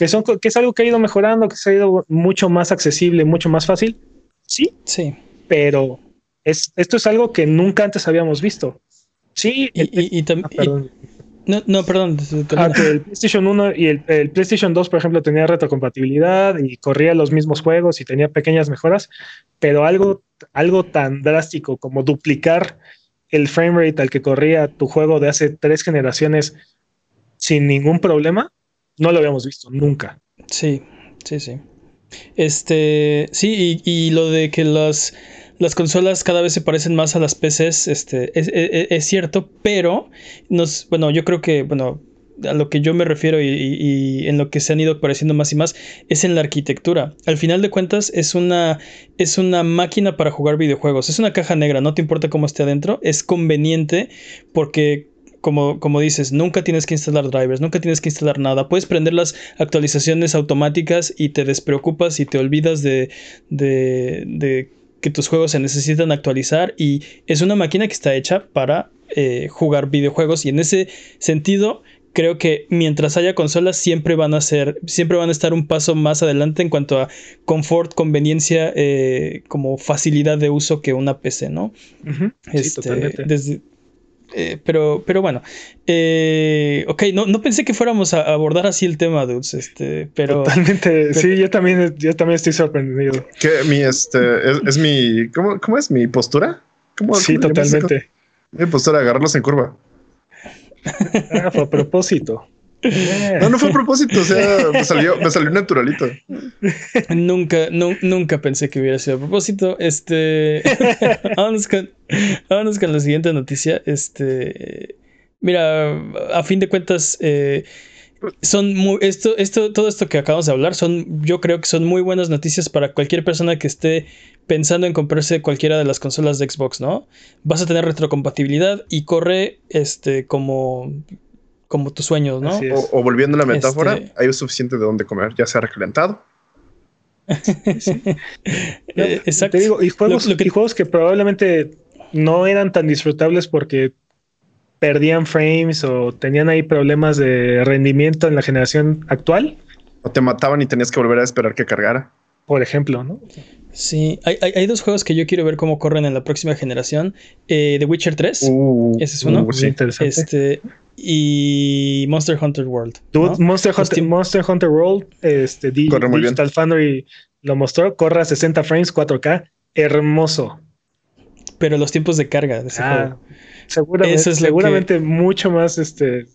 que son que es algo que ha ido mejorando, que se ha ido mucho más accesible, mucho más fácil. Sí, sí, pero es, esto es algo que nunca antes habíamos visto. Sí, y, el, y, y también. No, no, perdón. Ah, que el PlayStation 1 y el, el, PlayStation 2, por ejemplo, tenía retrocompatibilidad y corría los mismos juegos y tenía pequeñas mejoras, pero algo, algo tan drástico como duplicar el frame rate al que corría tu juego de hace tres generaciones sin ningún problema, no lo habíamos visto nunca. Sí, sí, sí. Este, sí, y, y lo de que las, las consolas cada vez se parecen más a las PCs, este, es, es, es, cierto, pero nos, bueno, yo creo que, bueno, a lo que yo me refiero y, y, y, en lo que se han ido pareciendo más y más es en la arquitectura. Al final de cuentas es una, es una máquina para jugar videojuegos, es una caja negra, no te importa cómo esté adentro, es conveniente porque como, como, dices, nunca tienes que instalar drivers, nunca tienes que instalar nada. Puedes prender las actualizaciones automáticas y te despreocupas y te olvidas de, de, de que tus juegos se necesitan actualizar. Y es una máquina que está hecha para eh, jugar videojuegos. Y en ese sentido, creo que mientras haya consolas, siempre van a ser, siempre van a estar un paso más adelante en cuanto a confort, conveniencia, eh, como facilidad de uso que una PC, ¿no? Uh -huh. este, sí, totalmente. Desde, eh, pero, pero bueno, eh, ok, no, no pensé que fuéramos a abordar así el tema, dudes, este, pero... Totalmente, pero, sí, yo también, yo también estoy sorprendido. Que mi, este, es, es mi, ¿cómo, ¿cómo, es mi postura? ¿Cómo, sí, cómo totalmente. Mi postura, agarrarlos en curva. Ah, fue a propósito. No, no fue a propósito, o sea, me salió, me salió naturalito. Nunca, nunca pensé que hubiera sido a propósito. Este, vámonos, con, vámonos con la siguiente noticia. Este, mira, a fin de cuentas, eh, son muy, esto, esto, todo esto que acabamos de hablar son, yo creo que son muy buenas noticias para cualquier persona que esté pensando en comprarse cualquiera de las consolas de Xbox, ¿no? Vas a tener retrocompatibilidad y corre, este, como como tus sueños, ¿no? O, o, volviendo a la metáfora, este... hay suficiente de dónde comer, ya sea recalentado. sí. no, Exacto. Te digo, y juegos, lo, lo que... y juegos que probablemente no eran tan disfrutables porque perdían frames o tenían ahí problemas de rendimiento en la generación actual. O te mataban y tenías que volver a esperar que cargara. Por ejemplo, ¿no? Sí, hay, hay, hay, dos juegos que yo quiero ver cómo corren en la próxima generación. Eh, The Witcher 3, uh, ese es uno. Uh, sí. Este, y Monster Hunter World. Dude, ¿no? Monster, Hunter, Monster Hunter World, este, corre muy Digital bien. Foundry lo mostró, corre a 60 frames, 4K, hermoso. Pero los tiempos de carga de ese ah, juego. Seguramente, Eso es seguramente que... mucho más este,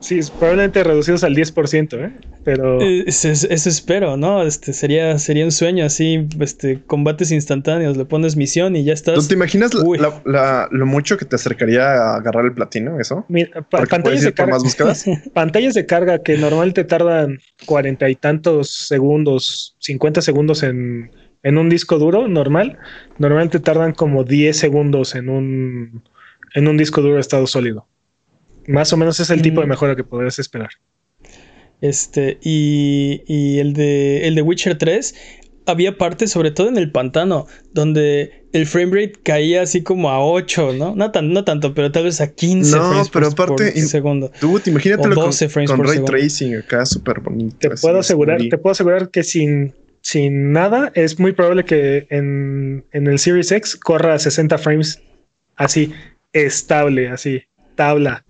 Sí, probablemente reducidos al 10%, ¿eh? Pero... Eso, eso, espero, ¿no? Este, sería, sería un sueño así, este, combates instantáneos, le pones misión y ya estás... ¿Tú te imaginas la, la, lo mucho que te acercaría a agarrar el platino, eso? Mira, pa pantallas de carga. Más pantallas de carga que normalmente tardan cuarenta y tantos segundos, 50 segundos en, en un disco duro normal, normalmente tardan como 10 segundos en un, en un disco duro de estado sólido. Más o menos es el tipo de mejora que podrías esperar. Este, y, y el, de, el de Witcher 3, había partes, sobre todo en el pantano, donde el frame rate caía así como a 8, ¿no? No, tan, no tanto, pero tal vez a 15 No, frames pero por, aparte, por segundo. Tú, O con, 12 frames con por ray segundo. tracing acá, súper bonito. Te puedo asegurar, te puedo asegurar que sin, sin nada es muy probable que en, en el Series X corra a 60 frames así, estable, así, tabla.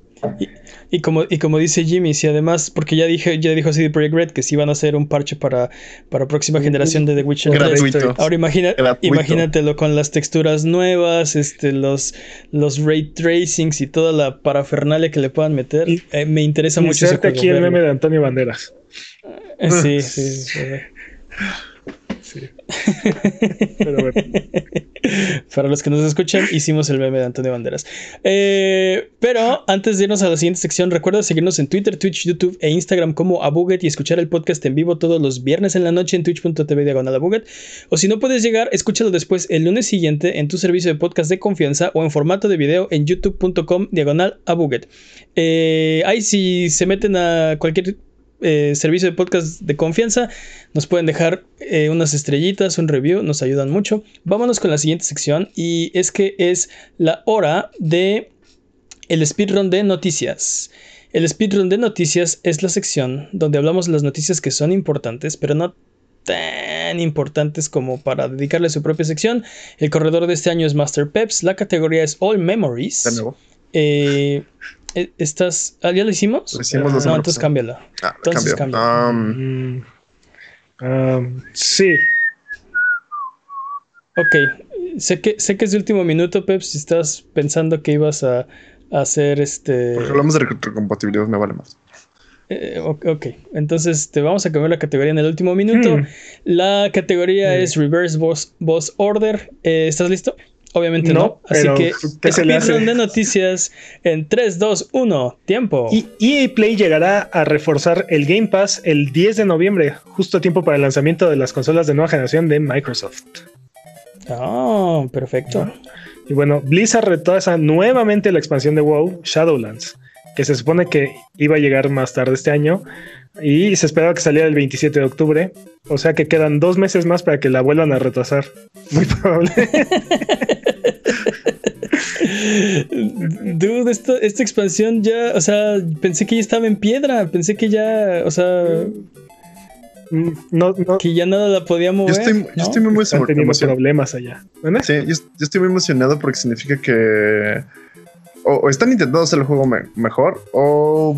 Y como, y como dice Jimmy, si además, porque ya dije, ya dijo CD Projekt Red que sí van a hacer un parche para, para próxima generación de The Witcher 3. Gratuito. Ahora imagina, Gratuito. imagínatelo con las texturas nuevas, este, los, los ray tracings y toda la parafernalia que le puedan meter. Y- Eh, me interesa mucho ese juego, aquí el meme de Antonio Banderas. Eh, Sí, sí, sí. Para los que nos escuchan, hicimos el meme de Antonio Banderas. Eh, pero antes de irnos a la siguiente sección, recuerda seguirnos en Twitter, Twitch, YouTube e Instagram como Abuget y escuchar el podcast en vivo todos los viernes en la noche en twitch.tv diagonal. O si no puedes llegar, escúchalo después el lunes siguiente en tu servicio de podcast de confianza o en formato de video en youtube.com diagonal Abuget. Eh, ahí si se meten a cualquier eh, servicio de podcast de confianza, nos pueden dejar eh, unas estrellitas, un review, nos ayudan mucho. Vámonos con la siguiente sección y es que es la hora de el speedrun de noticias. El speedrun de noticias es la sección donde hablamos de las noticias que son importantes, pero no tan importantes como para dedicarle su propia sección. El corredor de este año es Master Peps, la categoría es All Memories. De nuevo. Eh, eh, ¿Estás, ah, ¿Ya lo hicimos? Lo hicimos la no, semana entonces pasada. cámbiala. Ah, Entonces cambio. cambia. Um, um, sí, Ok, sé que, sé que es de último minuto, Pep, si estás pensando que ibas a, a hacer este... porque hablamos de retrocompatibilidad, me vale más. eh, ok, entonces te vamos a cambiar la categoría en el último minuto. Hmm. La categoría Mm. es Reverse Boss, Boss Order. Eh, ¿Estás listo? Obviamente no. No, Así que ¿qué se le speedrun de noticias en 3, 2, 1, tiempo. Y EA Play llegará a reforzar el Game Pass el 10 de noviembre, justo a tiempo para el lanzamiento de las consolas de nueva generación de Microsoft. Ah, perfecto. Y bueno, Blizzard retrasa nuevamente la expansión de WoW, Shadowlands, que se supone que iba a llegar más tarde este año y se esperaba que saliera el 27 de octubre. O sea que quedan dos meses más para que la vuelvan a retrasar. Muy probable. Dude, esta, esta expansión ya, o sea, pensé que ya estaba en piedra, pensé que ya, o sea, no, no que ya nada la podía mover. Yo estoy, yo ¿no? estoy muy están emo- teniendo emocionado. problemas allá. Sí, yo, yo estoy muy emocionado porque significa que o, o están intentando hacer el juego me- mejor o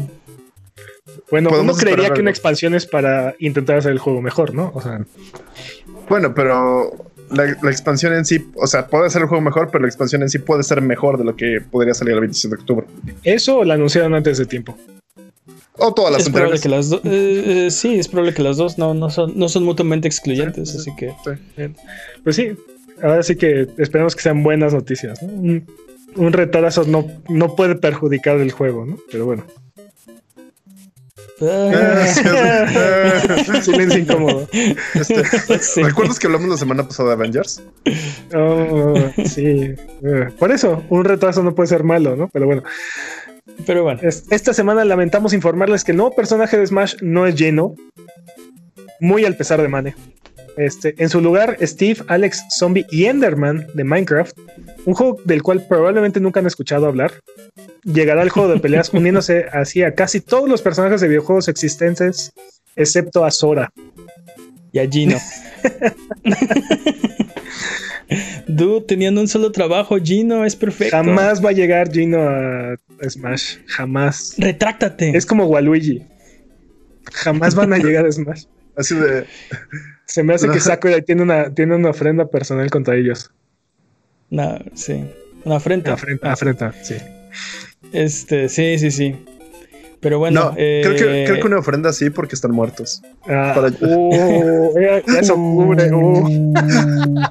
Bueno, uno creería que una expansión es para intentar hacer el juego mejor, ¿no? O sea, bueno, pero la, la expansión en sí, o sea, puede hacer el juego mejor, pero la expansión en sí puede ser mejor de lo que podría salir el 27 de octubre. eso la anunciaron antes de tiempo. O todas las Es probable anteriores. que las dos, eh, eh, sí, es probable que las dos no, no, son, no son mutuamente excluyentes, así que Sí. Pues sí, ahora sí que esperemos que sean buenas noticias. ¿no? Un, un retraso no, no puede perjudicar el juego, ¿no? Pero bueno. Silencio incómodo. Este, Sí. ¿Recuerdas que hablamos la semana pasada de Avengers? Oh, sí. Eh, Por eso, un retraso no puede ser malo, ¿no? Pero bueno. Pero bueno, Es- Esta semana lamentamos informarles que el nuevo personaje de Smash no es lleno. Muy al pesar de Mane. Este, en su lugar, Steve, Alex, Zombie y Enderman de Minecraft, un juego del cual probablemente nunca han escuchado hablar, llegará al juego de peleas uniéndose así a casi todos los personajes de videojuegos existentes, excepto a Sora. y a Gino. Dude, tenían un solo trabajo, Gino, es perfecto. Jamás va a llegar Gino a a Smash. Jamás. Retráctate. Es como Waluigi. Jamás van a llegar a Smash. Así de. Se me hace que Sakura tiene una, tiene una ofrenda personal contra ellos. No, sí. Una afrenta. Afrenta, afrenta, sí. Este, sí, sí, sí. Pero bueno, no, eh, creo, que, creo que una ofrenda sí porque están muertos. Ah, Para- uh, eso cubre. uh.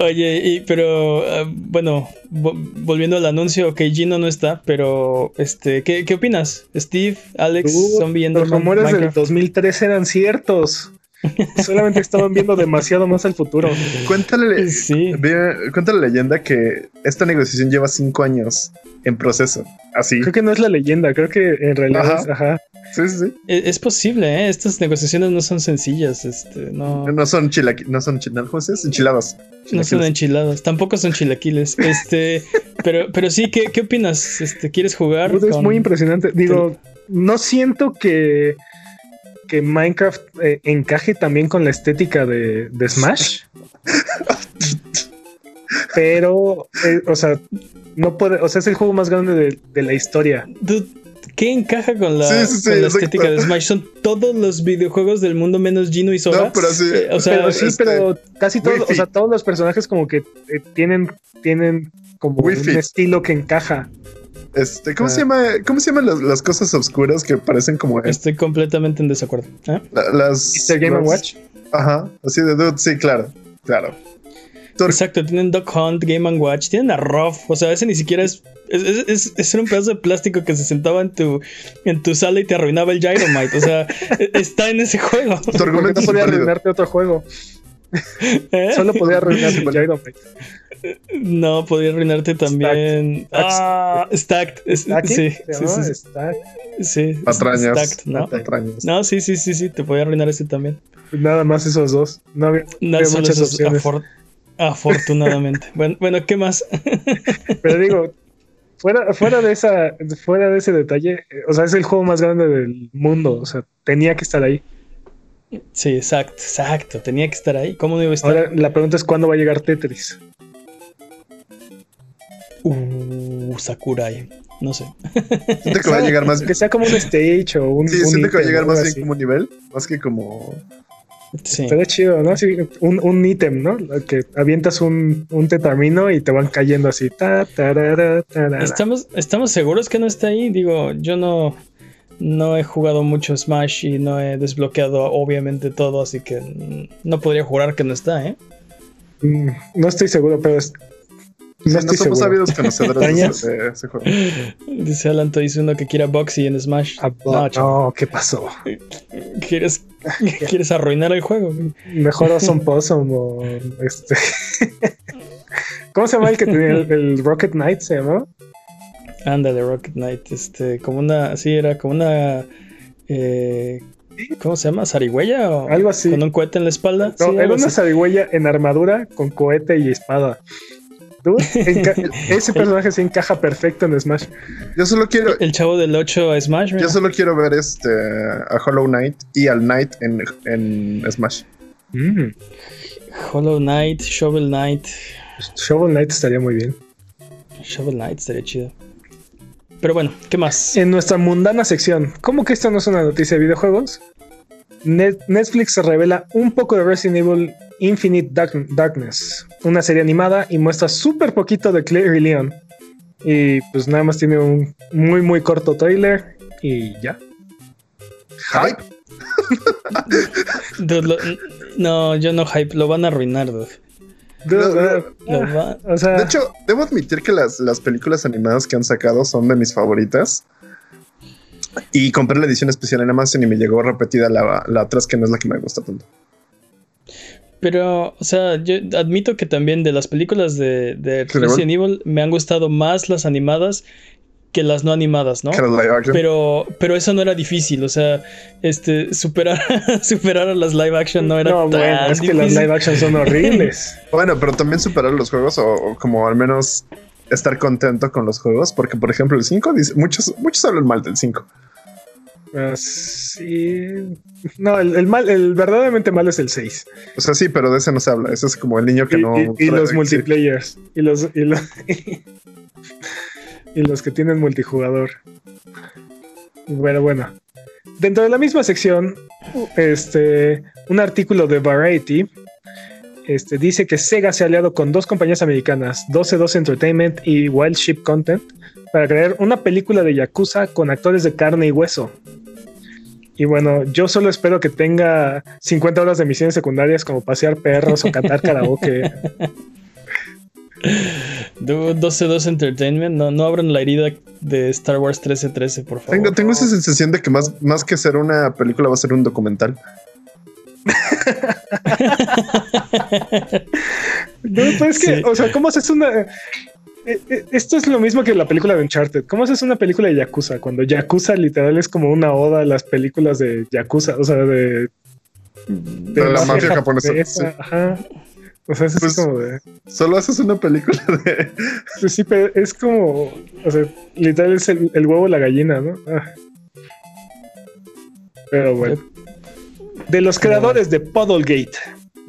Oye, y, pero ah, bueno, vo- volviendo al anuncio, que Gino no está, pero este, ¿qué, qué opinas? Steve, Alex, Uh, Zombie, los rumores del Minecraft? 2003 eran ciertos. Solamente estaban viendo demasiado más al futuro. Cuéntale, Sí. cuenta la leyenda que esta negociación lleva cinco años en proceso. Así. Creo que no es la leyenda, creo que en realidad Ajá. es, ajá. Sí, sí, sí. E- Es posible, ¿eh? Estas negociaciones no son sencillas, este, no, No son chilaqui, no son chiladas, ¿cómo se dice? Enchiladas. no son Chilaquiles. enchiladas, tampoco son chilaquiles. Este, pero, pero sí, ¿qué, qué opinas? Este, ¿quieres jugar? Pues es con- muy impresionante. Digo, no siento que, que Minecraft eh, encaje también con la estética de, de Smash. Pero, eh, o sea, no puede, o sea, es el juego más grande de, de la historia. Dude, ¿Qué encaja con la, Sí, sí, sí, con la exacto. estética de Smash? Son todos los videojuegos del mundo menos Gino y Sora. No, pero sí. Eh, o sea, pero sí, este, pero casi todos, o sea, todos los personajes como que eh, tienen, tienen como un estilo que encaja. Este, ¿cómo Ah. se llama? ¿Cómo se llaman las, las cosas oscuras que parecen como estoy completamente en desacuerdo. ¿eh? la- las Mr. Game las- Watch. Ajá, así de dude, sí, claro, claro. Tur- Exacto, tienen Duck Hunt, Game and Watch, tienen a Ruff, o sea, ese ni siquiera es. Es, es, es- un pedazo de plástico que se sentaba en tu, en tu sala y te arruinaba el Gyromite. O sea, e- está en ese juego. Tu argumento no es podía válido. arruinarte otro juego. ¿Eh? Solo podía arruinarte el Gyromite. No, podría arruinarte también. Stacked. Ah, Stacked. Sí, ¿Se sí, sí, sí, Patrañas. Stacked, ¿no? Patrañas. No, sí, sí, sí, sí, te podía arruinar ese también. Nada más esos dos. No había, No, había muchas esos, opciones. afor- afortunadamente. bueno, bueno, ¿qué más? Pero digo, fuera, fuera de esa, fuera de ese detalle, eh, o sea, es el juego más grande del mundo. O sea, tenía que estar ahí. Sí, exacto, exacto. Tenía que estar ahí. ¿Cómo a estar? Ahora la pregunta es cuándo va a llegar Tetris. Uh, Sakurai. No sé. Siento que va a llegar más. Que sea como un stage o un. Sí, un siento que va a llegar más bien así. como nivel, más que como. Sí. Estaría chido, ¿no? Así, un, un ítem, ¿no? Que avientas un, un tetamino y te van cayendo así. Ta, tarara, tarara. ¿Estamos, ¿Estamos seguros que no está ahí? Digo, yo no, no he jugado mucho Smash y no he desbloqueado obviamente todo, así que no podría jurar que no está, ¿eh? Mm, No estoy seguro, pero es- no no estoy somos seguro. sabidos conocedores de, de ese juego. Dice Alan dice uno que quiera Boxy en Smash. Ah, No, no, ¿qué pasó? ¿quieres, quieres arruinar el juego. Mejor Awesome Possum o este. ¿Cómo se llama el que tenía el, el Rocket Knight? ¿Se llamó? Ándale, Rocket Knight. Este, como una, sí, era como una... eh, ¿Cómo se llama? ¿Zarigüeya? O Algo así. Con un cohete en la espalda. No, Sí, era una así. zarigüeya en armadura con cohete y espada. Dude, ese personaje se encaja perfecto en Smash. Yo solo quiero, El chavo del 8 a Smash. mira. yo solo quiero ver este a Hollow Knight y al Knight en, en Smash. Mm. Hollow Knight, Shovel Knight. Shovel Knight estaría muy bien. Shovel Knight estaría chido. Pero bueno, ¿qué más? En nuestra mundana sección, ¿cómo que esto no es una noticia de videojuegos? Net- Netflix revela un poco de Resident Evil Infinite Dark- Darkness, una serie animada y muestra súper poquito de Claire y Leon. Y pues nada más tiene un muy muy corto trailer y ya. Hype. Dude, lo- no, yo no hype, lo van a arruinar, dude. Dude, No, no, Lo va- o sea, De hecho, debo admitir que las, las películas animadas que han sacado son de mis favoritas. Y compré la edición especial en Amazon y me llegó repetida la, la atrás, que no es la que me gusta tanto. Pero, o sea, yo admito que también de las películas de, de Resident Evil me han gustado más las animadas que las no animadas, ¿no? Que era live action. Pero, pero eso no era difícil, o sea, este, superar, superar a las live action no era no, tan bueno, es que las live action son horribles. Bueno, pero también superar los juegos o, o como al menos estar contento con los juegos. Porque, por ejemplo, el 5, dice, muchos, muchos hablan mal del 5. Ah, sí. No, el, el mal, el verdaderamente malo es el 6. O sea, sí, pero de ese no se habla. Ese es como el niño que y, no. y- y los multiplayers. Y los, y los, y los que tienen multijugador. Bueno, bueno. Dentro de la misma sección, este, un artículo de Variety este, dice que Sega se ha aliado con dos compañías americanas, 12-12 Entertainment y Wild Ship Content, para crear una película de Yakuza con actores de carne y hueso. Y bueno, yo solo espero que tenga 50 horas de misiones secundarias como pasear perros o cantar karaoke. Du- 12-2 Entertainment, no, no abran la herida de Star Wars 13-13, por favor. Tengo, tengo esa sensación de que más, más que ser una película va a ser un documental. No, pues es que, Sí. o sea, ¿cómo haces una. eh, eh, esto es lo mismo que la película de Uncharted. ¿Cómo haces una película de Yakuza? Cuando Yakuza literal es como una oda a las películas de Yakuza, o sea, de. De la mafia japonesa, sí. Ajá. O sea, es así Pues- como de. Solo haces una película de. pues sí, pero es como. O sea, literal es el, el huevo y la gallina, ¿no? Ah. Pero bueno. De los creadores de Puddlegate,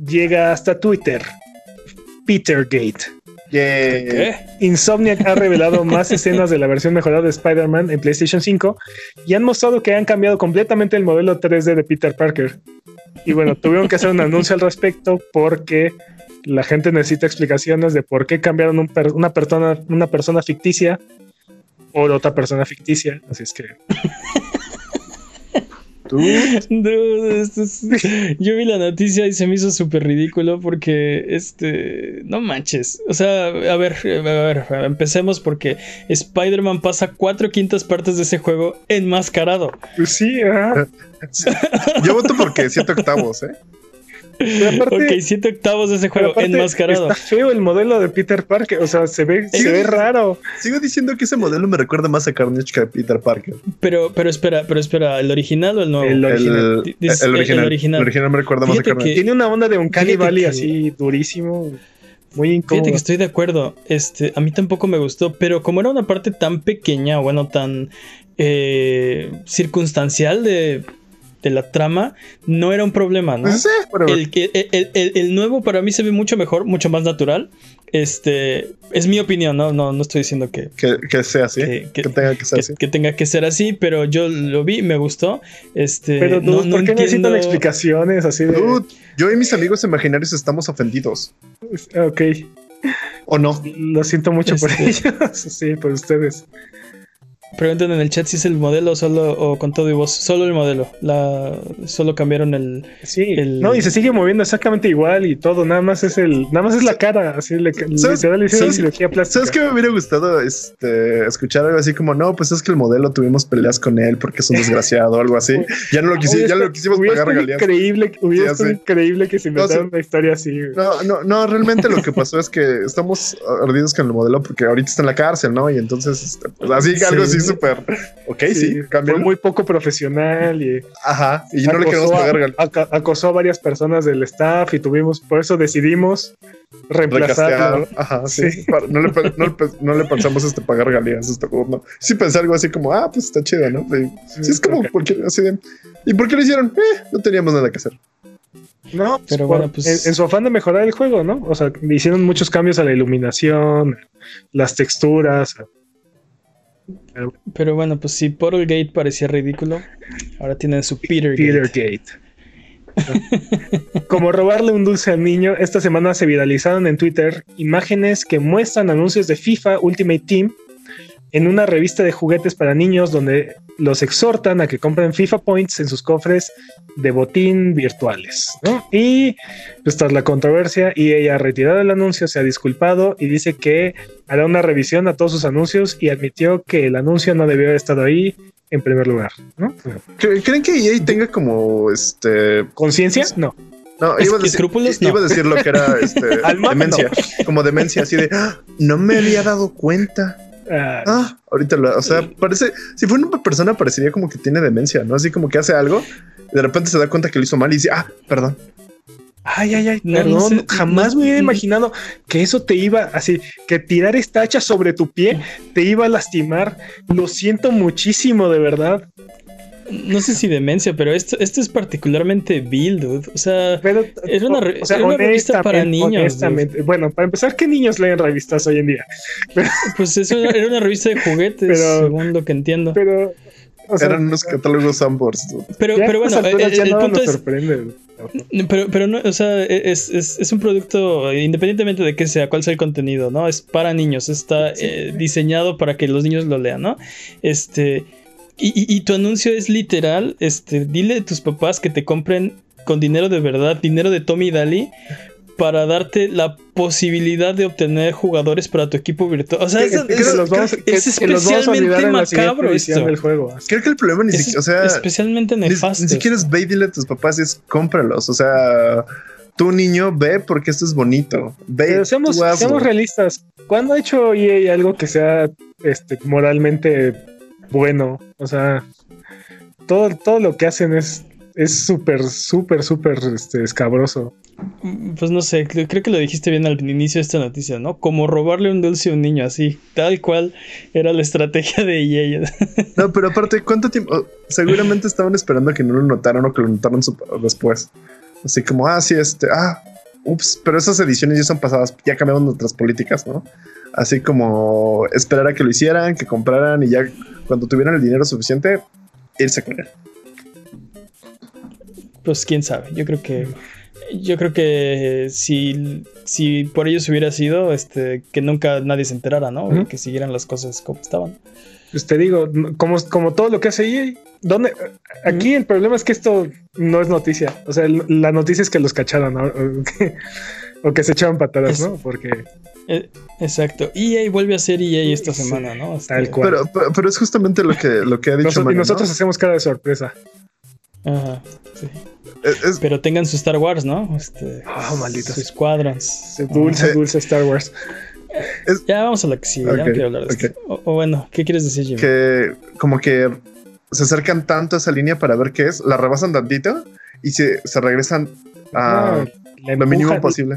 llega hasta Twitter. Petergate. ¿Qué? Insomniac ha revelado más escenas de la versión mejorada de Spider-Man en PlayStation 5 y han mostrado que han cambiado completamente el modelo 3D de Peter Parker. Y bueno, tuvieron que hacer un anuncio al respecto porque la gente necesita explicaciones de por qué cambiaron un per- una, persona, una persona ficticia por otra persona ficticia. Así es que Dude, esto es- Yo vi la noticia y se me hizo súper ridículo porque, este, no manches. O sea, a ver, a ver, empecemos porque Spider-Man pasa cuatro quintas partes de ese juego enmascarado. pues sí, ajá. Yo voto porque siete octavos, ¿eh? Aparte- Ok, siete octavos de ese juego aparte enmascarado. Está feo el modelo de Peter Parker. O sea, se ve, Sí. se ve raro. Sigo diciendo que ese modelo me recuerda más a Carnage que a Peter Parker. Pero, pero espera, pero espera, ¿el original o el nuevo? El original. El, el el- el original. original. El original me recuerda más a Carnage. que- Tiene una onda de un Valley que- así durísimo, muy incómodo. Fíjate que estoy de acuerdo. Este, a mí tampoco me gustó, pero como era una parte tan pequeña, bueno, tan eh, circunstancial de, de la trama, no era un problema, ¿no? Pues sí, pero- El, el, el- el nuevo para mí se ve mucho mejor, mucho más natural. Este, es mi opinión, ¿no? No, no estoy diciendo que, que, que sea así. que- Que, que- tenga que ser que- así. que tenga que ser así, pero yo lo vi, me gustó. Este, Pero no, dude, no ¿por qué necesitan explicaciones así de... Dude, yo y mis amigos imaginarios estamos ofendidos. Ok, ¿O no? lo siento mucho por Este- ellos. sí, por ustedes. Pregunten en el chat si es el modelo solo o con todo y voz. Solo el modelo. La, solo cambiaron el. Sí, El- no, y se sigue moviendo exactamente igual y todo, nada más es el, nada más es la cara, así le, ¿Sabes- le hicieron sabes- cirugía plástica. ¿Sabes qué me hubiera gustado este, escuchar algo así como, no, pues es que el modelo tuvimos peleas con él porque es un desgraciado o algo así? Ya no lo, quisi- ya lo quisimos pagar regalías. increíble, hubiera sé. increíble que se No, inventaran sí. una historia así. güey. No, no, no, realmente lo que pasó es que estamos ardidos con el modelo porque ahorita está en la cárcel, ¿no? Y entonces, este, pues, así, Sí. algo así súper, ok, sí, fue cámbialo. muy poco profesional y Ajá, y no le acosó queremos a- pagar aca- acosó a varias personas del staff y tuvimos, por eso decidimos reemplazarlo. Ajá, sí. Sí. Para- No, le, pe- no, le pe- no le pensamos este pagar regalías a este no. Sí pensé algo así como, ah, pues está chido, ¿no? Sí, sí, es como cualquier, así de, ¿y por qué lo hicieron? Eh, no teníamos nada que hacer. No, pues, Pero por- bueno, pues- en, en su afán de mejorar el juego, ¿no? O sea, hicieron muchos cambios a la iluminación, las texturas. Pero bueno, pues si Portal Gate parecía ridículo, ahora tienen su Peter, Gate. Petergate. Como robarle un dulce al niño, esta semana se viralizaron en Twitter imágenes que muestran anuncios de FIFA Ultimate Team en una revista de juguetes para niños donde los exhortan a que compren FIFA Points en sus cofres de botín virtuales. ¿no? Y pues tras la controversia, EA ha retirado el anuncio, se ha disculpado y dice que hará una revisión a todos sus anuncios y admitió que el anuncio no debió haber estado ahí en primer lugar. ¿no? ¿Cre- ¿Creen que EA tenga como este ¿Conciencia? No. No, Es- iba a, decir, escrúpulos, iba no. a decir lo que era este, demencia, como demencia, así de "Ah, no me había dado cuenta. Ah, Ah, ahorita lo, o sea, parece, si fuera una persona, parecería como que tiene demencia, no? Así como que hace algo, y de repente se da cuenta que lo hizo mal y dice, ah, perdón. Ay, ay, ay, No, perdón, no sé, jamás no- me hubiera imaginado que eso te iba así, que tirar esta hacha sobre tu pie te iba a lastimar. Lo siento muchísimo, de verdad. No sé si demencia, pero esto, esto es particularmente vil, dude. O sea, Pero, Era una era una revista para niños, honestamente, bueno, para empezar, ¿qué niños leen revistas hoy en día? pues eso era era una revista de juguetes, Pero- según lo que entiendo. Pero, o sea, Eran unos catálogos Sambors. dude. Pero, pero bueno, estas alturas el, el punto nos es, sorprende. Pero, pero no, o sea, es, es, es un producto, independientemente de que sea, cuál sea el contenido, ¿no? Es para niños, está eh, diseñado para que los niños lo lean, ¿no? Este. Y, y- y tu anuncio es literal, este, dile a tus papás que te compren con dinero de verdad, dinero de Tommy Daly, para darte la posibilidad de obtener jugadores para tu equipo virtual. O sea, Que- es, que los vamos- que especialmente macabro esto. del juego. Creo que el problema ni Es siquiera, o sea, especialmente ni, nefasto. ni siquiera es ve y dile a tus papás, es cómpralos. O sea, tú niño, ve porque esto es bonito. Ve, Pero seamos, seamos realistas. ¿Cuándo ha hecho EA algo que sea este, moralmente bueno? O sea, todo, todo lo que hacen es es súper, súper, súper este, escabroso. Pues no sé, creo creo que lo dijiste bien al inicio de esta noticia, ¿no? Como robarle un dulce a un niño, así, tal cual era la estrategia de EA. No, pero aparte, ¿cuánto tiempo? Oh, Seguramente estaban esperando que no lo notaran o que lo notaran sup- después. Así como, ah, sí, este, ah, ups, pero esas ediciones ya son pasadas, ya cambiaron nuestras políticas, ¿no? Así como esperar a que lo hicieran, que compraran y ya cuando tuvieran el dinero suficiente, irse con él. Pues quién sabe, yo creo que yo creo que si, si por ellos hubiera sido este que nunca nadie se enterara, ¿no? Que siguieran las cosas como estaban. Pues te digo, como, como todo lo que hace EA, ¿dónde? Aquí el problema es que esto no es noticia. O sea, la noticia es que los cacharon ¿no? o, que, se echaban patadas, Es- ¿no? Porque Eh, exacto. EA vuelve a ser EA esta Sí, semana, ¿no? Este, tal cual. Pero, pero, pero es justamente lo que, lo que ha dicho y Mario, ¿no? nosotros hacemos cara de sorpresa. Ajá, sí. Es- es- Pero tengan su Star Wars, ¿no? Este, Ah, malditos. Sus Squadrons. Dulce, dulce Star Wars. Ya vamos a la que sigue, ya no quiero hablar de ok. esto. O, o bueno, ¿qué quieres decir, Jimmy? que como que se acercan tanto a esa línea para ver qué es, la rebasan tantito y se, se regresan a No, la lo mínimo empujan- posible.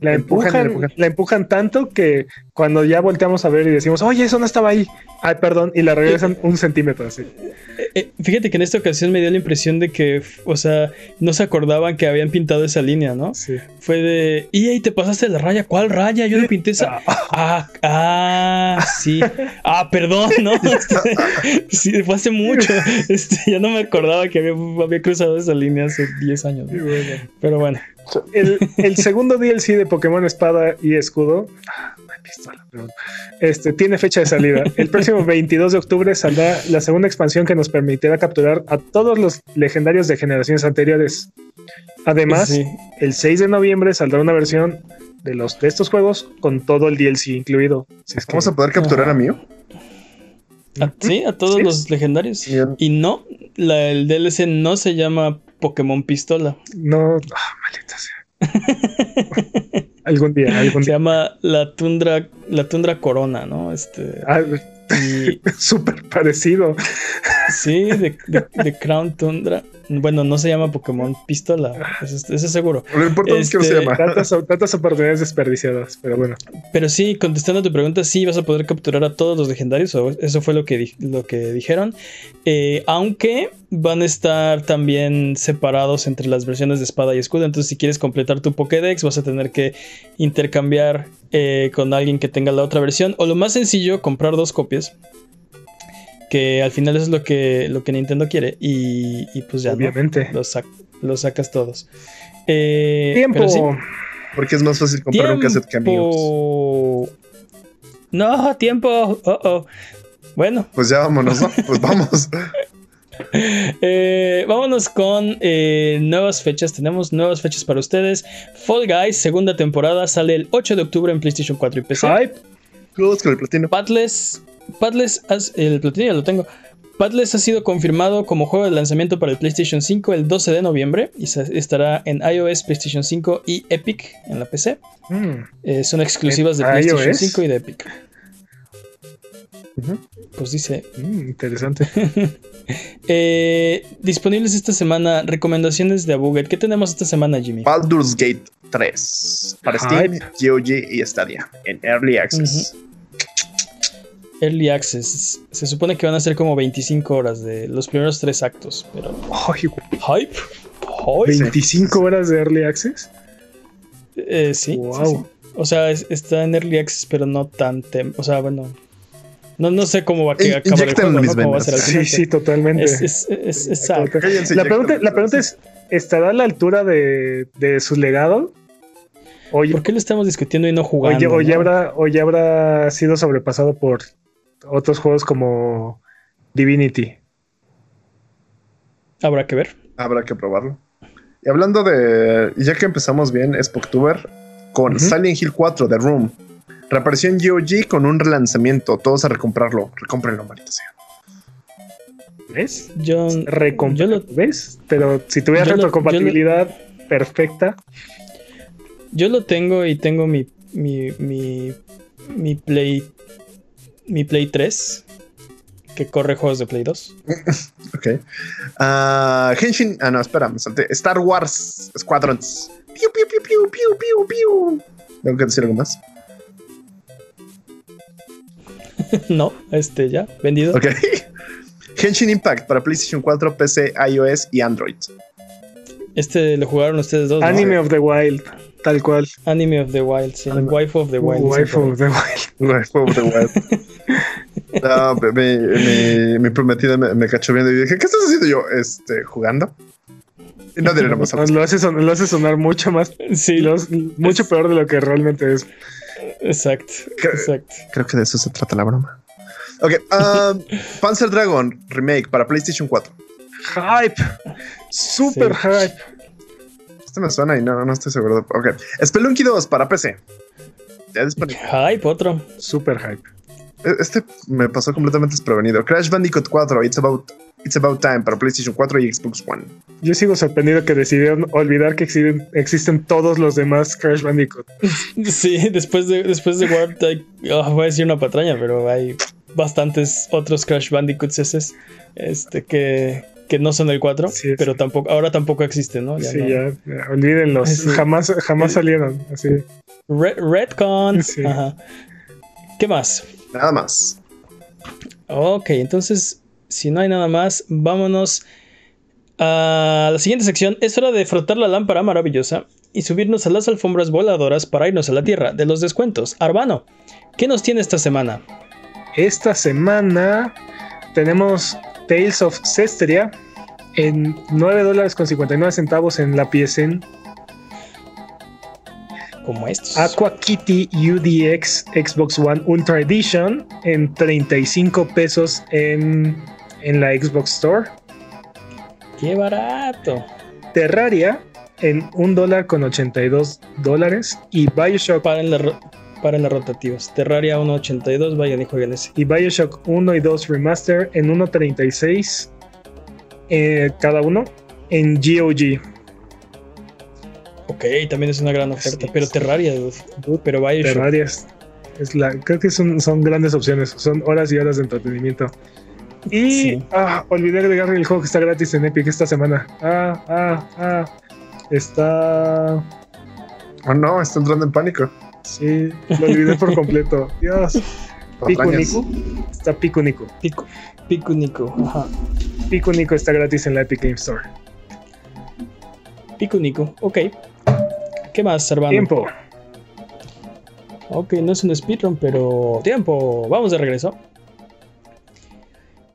La Empujan empujan, la empujan. la empujan tanto que cuando ya volteamos a ver y decimos, oye, eso no estaba ahí. Ay, perdón, y la regresan un centímetro así. Eh, eh, fíjate que en esta ocasión me dio la impresión de que, o sea, no se acordaban que habían pintado esa línea, ¿no? Sí. Fue de, y ahí te pasaste la raya, ¿cuál raya? Yo no pinté esa. Ah, ah, sí. Ah, perdón, ¿no? Sí, fue hace mucho. Este, ya no me acordaba que había, había cruzado esa línea hace 10 años. ¿no? Pero bueno. El, el segundo DLC de Pokémon Espada y Escudo, ah, pistola, este, tiene fecha de salida. El próximo 22 de octubre saldrá la segunda expansión que nos permitirá capturar a todos los legendarios de generaciones anteriores. Además, sí. el 6 de noviembre saldrá una versión de, los, de estos juegos con todo el DLC incluido. Si es que- Vamos a poder capturar Ajá. a Mew. A, sí, a todos Sí. los legendarios. Bien. Y no, la, el DLC no se llama Pokémon Pistola. No, ah, maldita sea. algún día, algún Se día. llama la Tundra, la Tundra Corona, ¿no? Este. Ah, Y Súper parecido. sí, de, de- de Crown Tundra. Bueno, no se llama Pokémon Pistola. Eso, es- eso es seguro. Lo importante es que no se Este, llama. Tantas, tantas oportunidades desperdiciadas, pero bueno. Pero sí, contestando a tu pregunta, sí vas a poder capturar a todos los legendarios. o eso fue lo que, di- lo que dijeron. Eh, aunque van a estar también separados entre las versiones de espada y escudo. Entonces, si quieres completar tu Pokédex, vas a tener que intercambiar eh, con alguien que tenga la otra versión. O lo más sencillo, comprar dos copias. Que al final eso es lo que, lo que Nintendo quiere. Y, y pues ya, ¿no? Obviamente. Los, sac- los sacas todos. Eh, Tiempo. pero sí, Porque es más fácil comprar un cassette que amigos. No, tiempo. Oh, oh. Bueno, Pues ya vámonos, ¿no? Pues vamos. eh, vámonos con eh, nuevas fechas. Tenemos nuevas fechas para ustedes. Fall Guys, segunda temporada, sale el 8 de octubre en PlayStation 4 y PC. Hype. Todos con el platino. Padless, Padless, has- el platino ya lo tengo. Padless ha sido confirmado como juego de lanzamiento para el PlayStation 5 el 12 de noviembre y estará en iOS, PlayStation 5 y Epic en la PC. Mm, Eh, son exclusivas de ¿En PlayStation iOS? 5 y de Epic. Pues dice, mm, interesante. Eh, disponibles esta semana recomendaciones de Abuget. ¿Qué tenemos esta semana, Jimmy? Baldur's Gate 3 para Steam. GOG y Stadia en Early Access. Early Access. Se supone que van a ser como 25 horas de los primeros tres actos. Pero. Ay, ¿Hype? ¿Hype? 25 horas de Early Access. Eh, sí, Wow. sí. O sea, es- está en Early Access, pero no tan. tem- o sea, bueno. No, no sé cómo va a que- In- acabar el juego, mis ¿no? Cómo va a ser al venas. final, Sí, sí, totalmente. Es, es, es, es sad. Cállense, la, pregunta, la pregunta es, ¿estará a la altura de, de su legado? O, ya- ¿Por qué lo estamos discutiendo y no jugando? ya, o ya no? habrá, o ya habrá sido sobrepasado por otros juegos como Divinity? Habrá que ver. Habrá que probarlo. Y hablando de. Ya que empezamos bien, Spooktober con Ujú. Silent Hill 4 The Room. Reapareció en GOG con un relanzamiento. Todos a recomprarlo. Recómprenlo, maldita sea. ¿Ves? Yo, Recom- yo lo, ¿Ves? Pero si tuviera Yo lo- retrocompatibilidad perfecta, Yo lo tengo y tengo mi, mi, mi, mi Play. Mi Play 3. Que corre juegos de Play 2. Ok. Ah, Henshin. Ah, no, espera, me salté. Star Wars Squadrons. Piu, piu, piu, piu, piu, piu, piu. ¿Tengo que decir algo más? no, este ya, vendido. Ok. Henshin Impact para PlayStation 4, PC, iOS y Android. Este lo jugaron ustedes dos. ¿no? Anime of the Wild, tal cual. Anime of the Wild, sí. Wife of the Wild. Wife of the Wild. Wife of the Wild. No, mi, mi, mi prometida me, me, cachó viendo y dije, ¿qué estás haciendo yo? Este, jugando. Y no diré más. Lo hace, son, lo hace sonar mucho más. Sí. Los, mucho peor de lo que realmente es. Exacto. Creo, exacto. creo que de eso se trata la broma. Ok, um, Panzer Dragon Remake para PlayStation 4. Hype. Super sí. hype. Este me suena y no, no estoy seguro. Ok. Spelunky 2 para PC. Ya disponible. Hype, otro. Super hype. Este me pasó completamente desprevenido. Crash Bandicoot 4, It's About, It's About Time para PlayStation 4 y Xbox One. Yo sigo sorprendido que decidieron olvidar que existen, existen todos los demás Crash Bandicoot. Sí, después de, después de Warp, oh, voy a decir una patraña, pero hay bastantes otros Crash Bandicoots esos, este, que, que no son el 4, sí, pero tampoco, ahora tampoco existen, ¿no? Ya sí, no. Ya, ya, olvídenlos. Sí. Jamás, jamás salieron. Así. Red, Redcon. Sí. Ajá. ¿Qué más? Nada más. Ok, entonces, si no hay nada más, vámonos a la siguiente sección. Es hora de frotar la lámpara maravillosa y subirnos a las alfombras voladoras para irnos a la tierra de los descuentos. Arbano, ¿qué nos tiene esta semana? Esta semana tenemos Tales of Cesteria en 9 dólares con 59 centavos en la PSN. Como estos. Aqua Kitty UDX Xbox One Ultra Edition en 35 pesos en, en la Xbox Store. ¡Qué barato! Terraria en 1 dólar con 82 dólares y Bioshock. Para la, para las rotativas. Terraria 1.82, vayan y jueguen ese. Y Bioshock 1 y 2 Remaster en 1.36 eh, cada uno en GOG. Ok, también es una gran oferta. Sí, pero Terraria, dude. pero Bioshock. Terraria es, es, la. Creo que son, son grandes opciones. Son horas y horas de entretenimiento. Y sí. ah, olvidé agregarle el juego que está gratis en Epic esta semana. Ah, ah, ah. Está. Oh no, está entrando en pánico. Sí, lo olvidé por completo. Dios. Pico Nico. Está Pico Nico. Pico, Pico Nico. Ajá. Pico Nico está gratis en la Epic Game Store. Pico Nico, ok. ¿Qué más, Servando? Tiempo. Ok, no es un speedrun, pero tiempo. Vamos de regreso.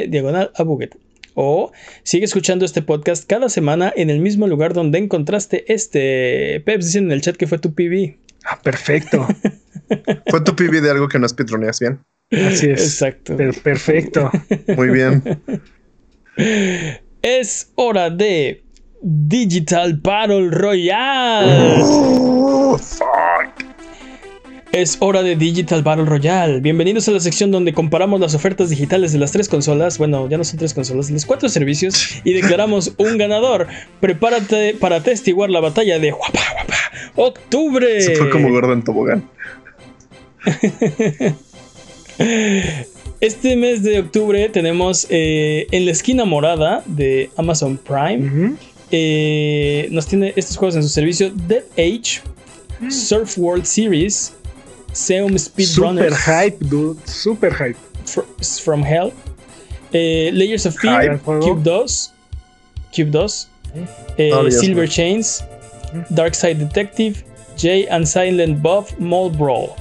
diagonal a Buget. O sigue escuchando este podcast cada semana en el mismo lugar donde encontraste este. Peps dicen en el chat que fue tu PB. Ah, perfecto. fue tu PB de algo que nos pitroneas bien. Así es. Exacto. Per perfecto. Muy bien. Es hora de Digital Battle Royale. Oh, fuck. Es hora de Digital Battle Royale. Bienvenidos a la sección donde comparamos las ofertas digitales de las tres consolas. Bueno, ya no son tres consolas, de los cuatro servicios. Y declaramos un ganador. Prepárate para atestiguar la batalla de Guapa Guapa Octubre. Se fue como gordo en tobogán. Este mes de octubre tenemos eh, en la esquina morada de Amazon Prime. Uh -huh. eh, nos tiene estos juegos en su servicio: Dead Age, uh -huh. Surf World Series. Seum Speedrunners. Super hype, dude. Super hype. From Hell. Eh, Layers of Fear. Cube 2. Cube 2. Eh, Silver Chains. Dark Side Detective. Jay and Silent Bob Mall Brawl.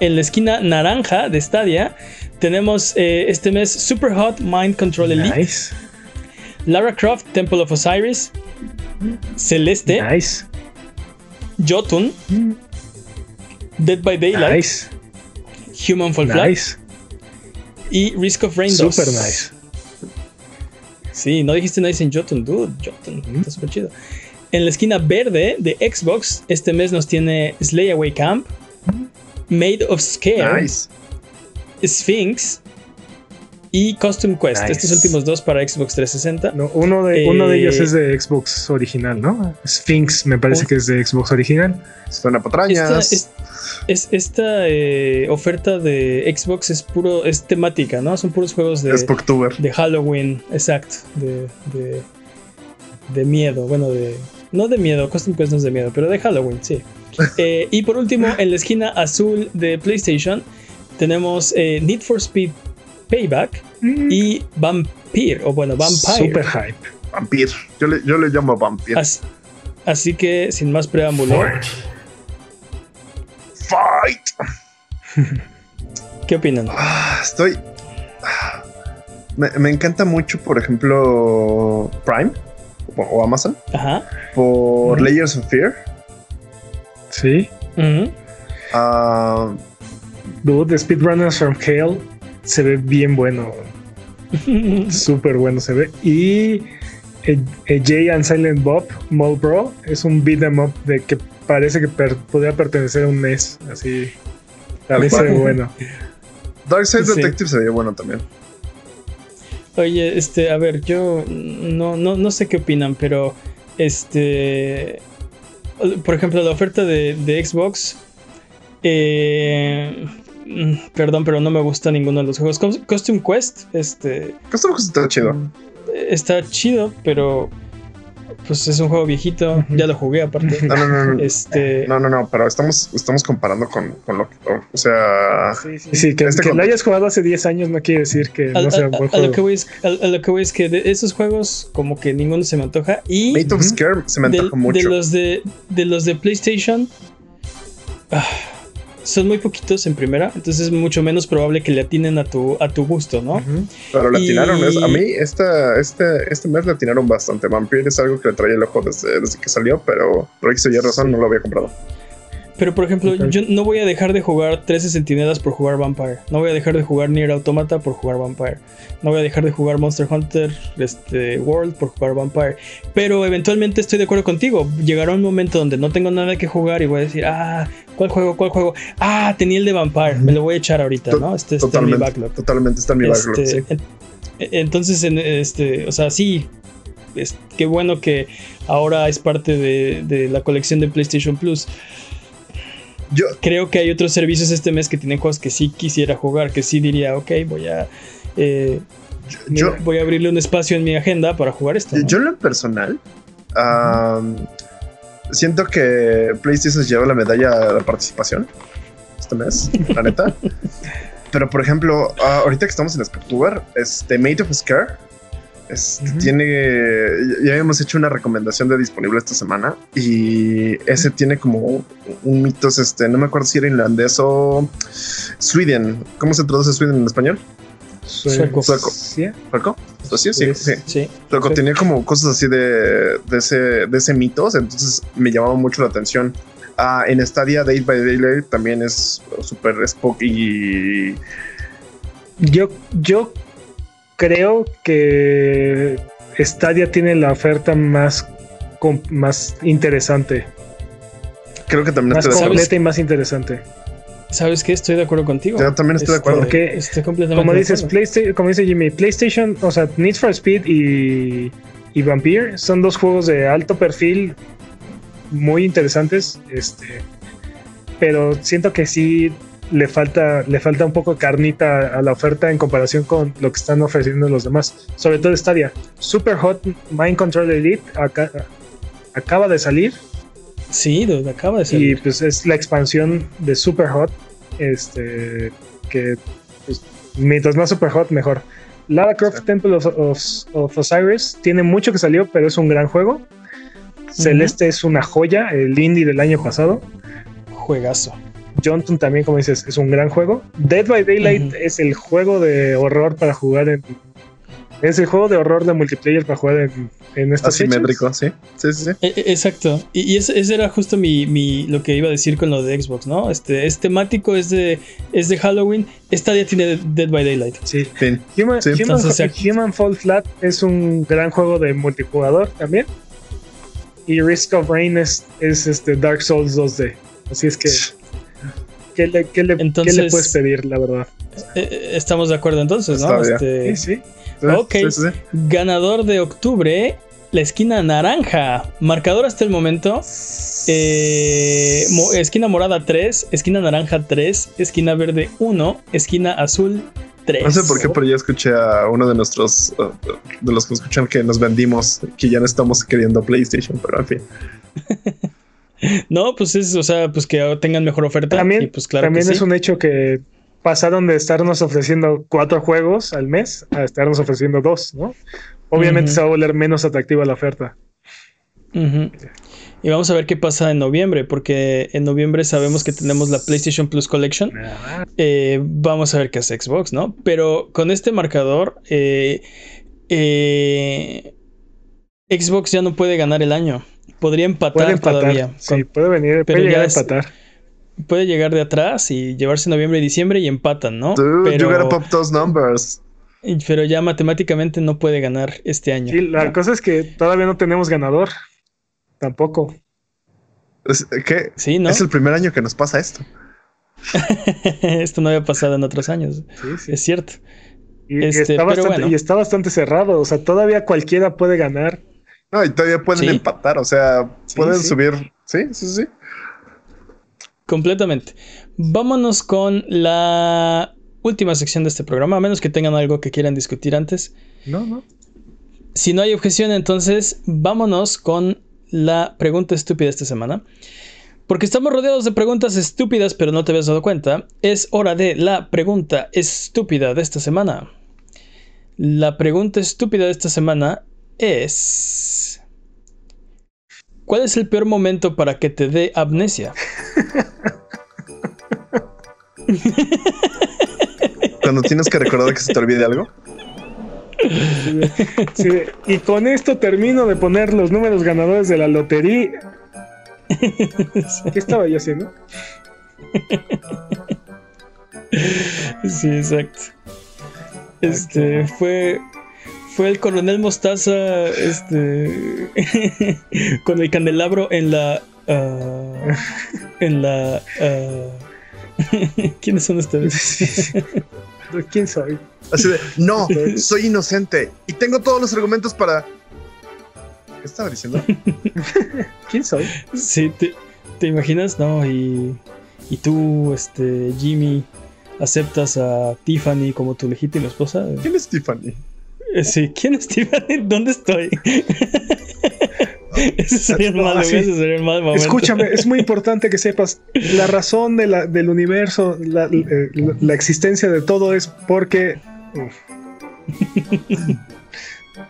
En la esquina naranja de Stadia tenemos eh, este mes Super Hot Mind Control Elite. Nice. Lara Croft Temple of Osiris. Celeste. Nice. Jotun, Dead by Daylight, Nice. Human Fall Flat Nice. y Risk of Rain 2. Super nice. Sí, no dijiste nice en Jotun, dude. Jotun, está súper chido. En la esquina verde de Xbox, este mes nos tiene Slay Away Camp, Made of Scare, Nice. Sphinx y Custom Quest. Nice. Estos últimos dos para Xbox 360. No, uno, de, uno de Eh, ellos es de Xbox original, ¿no? Sphinx me parece Oh. que es de Xbox original. Suena Esta, patrañas. es- es- esta eh, oferta de Xbox es puro, es temática, ¿no? Son puros juegos de, de Halloween, exacto, de, de, de miedo, bueno, de... No de miedo, Custom Quest no es de miedo, pero de Halloween, sí. Eh, y por último, en la esquina azul de PlayStation, tenemos eh, Need for Speed Payback y Vampire, o bueno, Vampire. Super hype. Vampir. Yo le, yo le llamo Vampir. Así, así que, sin más preámbulo, Fight. ¿qué opinan? Ah, estoy. ah, Me, me encanta mucho, por ejemplo, Prime o, o Amazon Ajá. por Ujú. Layers of Fear. Sí. Ujú. Ah, Dude, The Speedrunners from Hell se ve bien bueno. Súper bueno se ve. Y eh, eh, Jay and Silent Bob, Mall Bro, es un beat 'em up de que parece que per- podría pertenecer a un NES. Así. Se ve bueno. Dark Side Sí. Detective se veía bueno también. Oye, este, a ver, yo no, no, no sé qué opinan, pero este, por ejemplo, la oferta de, de Xbox, eh, perdón, pero no me gusta ninguno de los juegos. Costume Quest, este, Custom Quest está chido. está chido, pero pues es un juego viejito, ya lo jugué aparte. No, no, no. no. Este, No, no, no, pero estamos, estamos comparando con, con lo que. O sea, Sí, sí, sí, que, Este que lo hayas jugado hace 10 años no quiere decir que a, no sea a- un buen a- a lo juego. que voy es, a, lo que voy es que de esos juegos como que ninguno se me antoja y Mate of. Scare se me de, antoja de mucho. los de, de los de PlayStation ah, son muy poquitos en primera, entonces es mucho menos probable que le atinen a tu, a tu gusto, ¿no? Ujú. Pero le y- atinaron. es- a mí, esta, este, este mes le atinaron bastante. Vampire es algo que le traía el ojo desde, desde que salió, pero por X o Y razón Sí. no lo había comprado. Pero por ejemplo, yo no voy a dejar de jugar 13 Sentinelas por jugar Vampire. No voy a dejar de jugar Nier Automata por jugar Vampire. No voy a dejar de jugar Monster Hunter este, World por jugar Vampire. Pero eventualmente estoy de acuerdo contigo. Llegará un momento donde no tengo nada que jugar y voy a decir, ah, ¿cuál juego? ¿Cuál juego? Ah, tenía el de Vampire. Me lo voy a echar ahorita, ¿no? Este está en mi Totalmente, backlog. totalmente está en mi Este, backlog. Sí. en- entonces, en este, o sea, sí, es, qué bueno que ahora es parte de, de la colección de PlayStation Plus. Yo, Creo que hay otros servicios este mes que tienen juegos que sí quisiera jugar, que sí diría, ok, voy a, eh, yo, voy a abrirle un espacio en mi agenda para jugar esto. yo, ¿no? yo en lo personal, siento que PlayStation se lleva la medalla de la participación este mes, la neta. Pero por ejemplo, ah, ahorita que estamos en Spectuber, este Made of Scare este, Ujú. tiene. Ya habíamos hecho una recomendación de disponible esta semana y ese tiene como un mitos. Este, no me acuerdo si era irlandés o Sweden. ¿Cómo se traduce Sweden en español? Sueco. Sueco. ¿Sueco? Pues sí, sí, Pues, sí. Sí. Sueco tenía como cosas así de, de ese, de ese mitos, entonces me llamaba mucho la atención. Ah, en Stadia, Date by Daylight también es súper spooky y Yo, yo creo que Stadia tiene la oferta más, más interesante, creo que también más completa y más interesante. ¿Sabes qué? Estoy de acuerdo contigo. Yo también estoy de acuerdo. Porque, estoy completamente Como dices. PlayStation, como dice Jimmy, PlayStation, o sea, Need for Speed y, y Vampire son dos juegos de alto perfil muy interesantes. Este, pero siento que sí le falta, le falta un poco de carnita a la oferta en comparación con lo que están ofreciendo los demás. Sobre todo Stadia. Super Hot Mind Control Elite aca- acaba de salir Sí, dude, acaba de y salir. pues es la expansión de Super Hot. Este que pues, mientras más Super Hot, mejor. Lara Croft Sí. Temple of, of- of Osiris tiene mucho que salió, pero es un gran juego. Celeste es una joya, el indie del año pasado. Juegazo. Johnson también, como dices, es un gran juego. Dead by Daylight es el juego de horror para jugar en, Es el juego de horror de multiplayer para jugar en, en estas Asimétrico, sí. Sí, sí, sí. E- e- Exacto. Y, y ese, ese era justo mi, mi- lo que iba a decir con lo de Xbox, ¿no? Este es temático, es de, es de Halloween. Esta ya tiene Dead by Daylight. Sí. Fin. Human, Sí. Human- Entonces, se- Human Fall Flat es un gran juego de multijugador también. Y Risk of Rain es, es este Dark Souls 2D. Así es que. ¿Qué le, qué le- qué le puedes pedir, la verdad? Eh, eh, estamos de acuerdo entonces, ¿no? Este, Sí, sí. Ok. sí, sí, sí. ganador de octubre, la esquina naranja. Marcador hasta el momento. eh, mo- esquina morada 3, esquina naranja 3, esquina verde 1, esquina azul 3. No sé por qué, pero yo escuché a uno de nuestros, uh, de los que escuchan que nos vendimos, que ya no estamos queriendo PlayStation, pero en fin. No, pues es, o sea, pues que tengan mejor oferta. También, y pues claro también que es sí. un hecho que pasaron de estarnos ofreciendo cuatro juegos al mes a estarnos ofreciendo dos, ¿no? Obviamente se va a volver menos atractiva la oferta. Y vamos a ver qué pasa en noviembre, porque en noviembre sabemos que tenemos la PlayStation Plus Collection. Eh, vamos a ver qué hace Xbox, ¿no? Pero con este marcador, eh, eh, Xbox ya no puede ganar el año. Podría empatar, Puede empatar. todavía. Sí, Con- puede venir, pero llegar ya a es- empatar. Puede llegar de atrás y llevarse noviembre y diciembre y empatan, ¿no? Dude, you gotta pero, pop those numbers. pero ya matemáticamente no puede ganar este año. Sí, la cosa es que todavía no tenemos ganador. Tampoco. Es, ¿Qué? Sí, ¿no? Es el primer año que nos pasa esto. Esto no había pasado en otros años. Sí, sí. Es cierto. Y, Este, está pero bastante, bueno. y está bastante cerrado. O sea, todavía cualquiera puede ganar. No, y todavía pueden Sí. empatar, o sea, Sí, pueden sí. subir. Sí, sí, sí. Completamente. Vámonos con la última sección de este programa, a menos que tengan algo que quieran discutir antes. No, no. Si no hay objeción, entonces vámonos con la pregunta estúpida esta semana. Porque estamos rodeados de preguntas estúpidas, pero no te habías dado cuenta. Es hora de la pregunta estúpida de esta semana. La pregunta estúpida de esta semana es... ¿Cuál es el peor momento para que te dé amnesia? Cuando tienes que recordar que se te olvide algo. Sí, y con esto termino de poner los números ganadores de la lotería. ¿Qué estaba yo haciendo? Sí, exacto. Este fue fue el coronel Mostaza este con el candelabro en la ah, en la ah, ¿Quiénes son ustedes? ¿Quién soy? Así de, no, soy inocente y tengo todos los argumentos para. ¿Qué estaba diciendo? ¿Quién soy? Sí, te, te imaginas, ¿no? Y y tú este Jimmy aceptas a Tiffany como tu legítima esposa? ¿Quién es Tiffany? Sí, ¿quién es Tiffany? ¿Dónde estoy? ese sería el No, mal, así- ese sería el mal momento. Escúchame, es muy importante que sepas la razón de la- del universo, la, eh, la- la existencia de todo es porque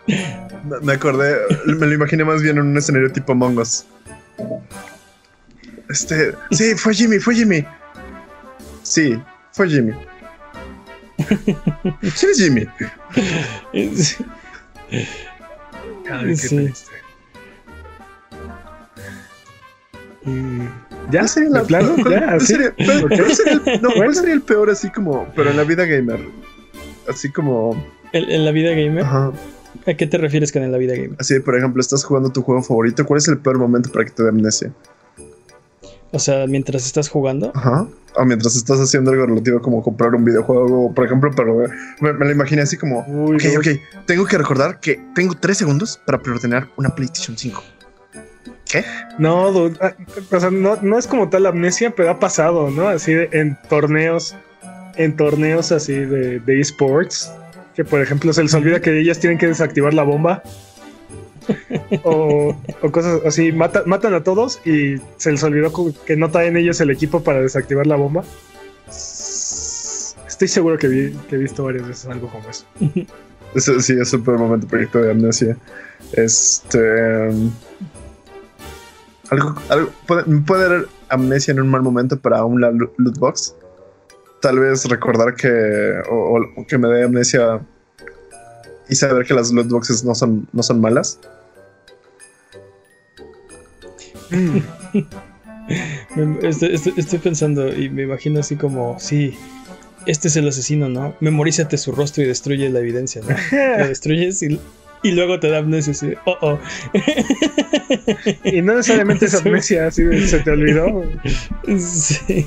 Me- Me acordé, me lo imaginé más bien en un escenario tipo Mongos. Este, sí, fue Jimmy, fue Jimmy. Sí, fue Jimmy. ¿Quién es Jimmy? Es- Ay, qué Sí. Mm, ¿Ya? ¿Cuál sería ¿De la- plano? cuál- ¿Ya? cuál ¿Así? sería- cuál- Ok. cuál sería el- no, ¿cuál Bueno. sería el peor así como, pero en la vida gamer? Así como, ¿En, en la vida gamer? ajá, ¿A qué te refieres con en la vida gamer? así por ejemplo, estás jugando tu juego favorito, ¿cuál es el peor momento para que te dé amnesia? O sea, mientras estás jugando. Ajá. O mientras estás haciendo algo relativo como comprar un videojuego, por ejemplo, pero eh, me, me lo imaginé así como, Uy, ok, no. ok, tengo que recordar que tengo tres segundos para preordenar una PlayStation 5. ¿Qué? No, dude, ah, o sea, no, no es como tal amnesia, pero ha pasado, ¿no? Así de- en torneos, en torneos así de, de esports, que por ejemplo se les olvida que ellas tienen que desactivar la bomba. O, cosas así, mata- matan a todos y se les olvidó que no traen ellos el equipo para desactivar la bomba. Estoy seguro que, he visto varias veces algo como eso. Ese sí es el peor momento proyecto de amnesia. Este. um, algo, algo puede, puede haber amnesia en un mal momento para un la- loot box. Tal vez recordar que. O, o que me dé amnesia. y saber que las loot boxes no son, no son malas. estoy, estoy- estoy pensando y me imagino así como, sí, este es el asesino, ¿no? Memorízate su rostro y destruye la evidencia, ¿no? Lo destruyes y, y luego te da amnesia así, oh, oh. Y no necesariamente es amnesia, así se te olvidó. Sí.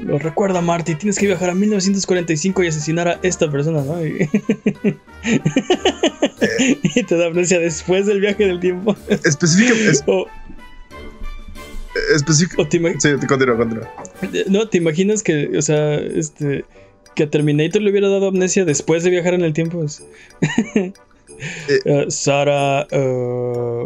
Lo recuerda, Marty. Tienes que viajar a 1945 y asesinar a esta persona, ¿no? Y, y te da amnesia después del viaje del tiempo. Específica, es- O, específica- o te, ima- Sí, continúa, continúa. no, ¿te imaginas que, o sea, este, que a Terminator le hubiera dado amnesia después de viajar en el tiempo? Es- Eh, Sara, eh,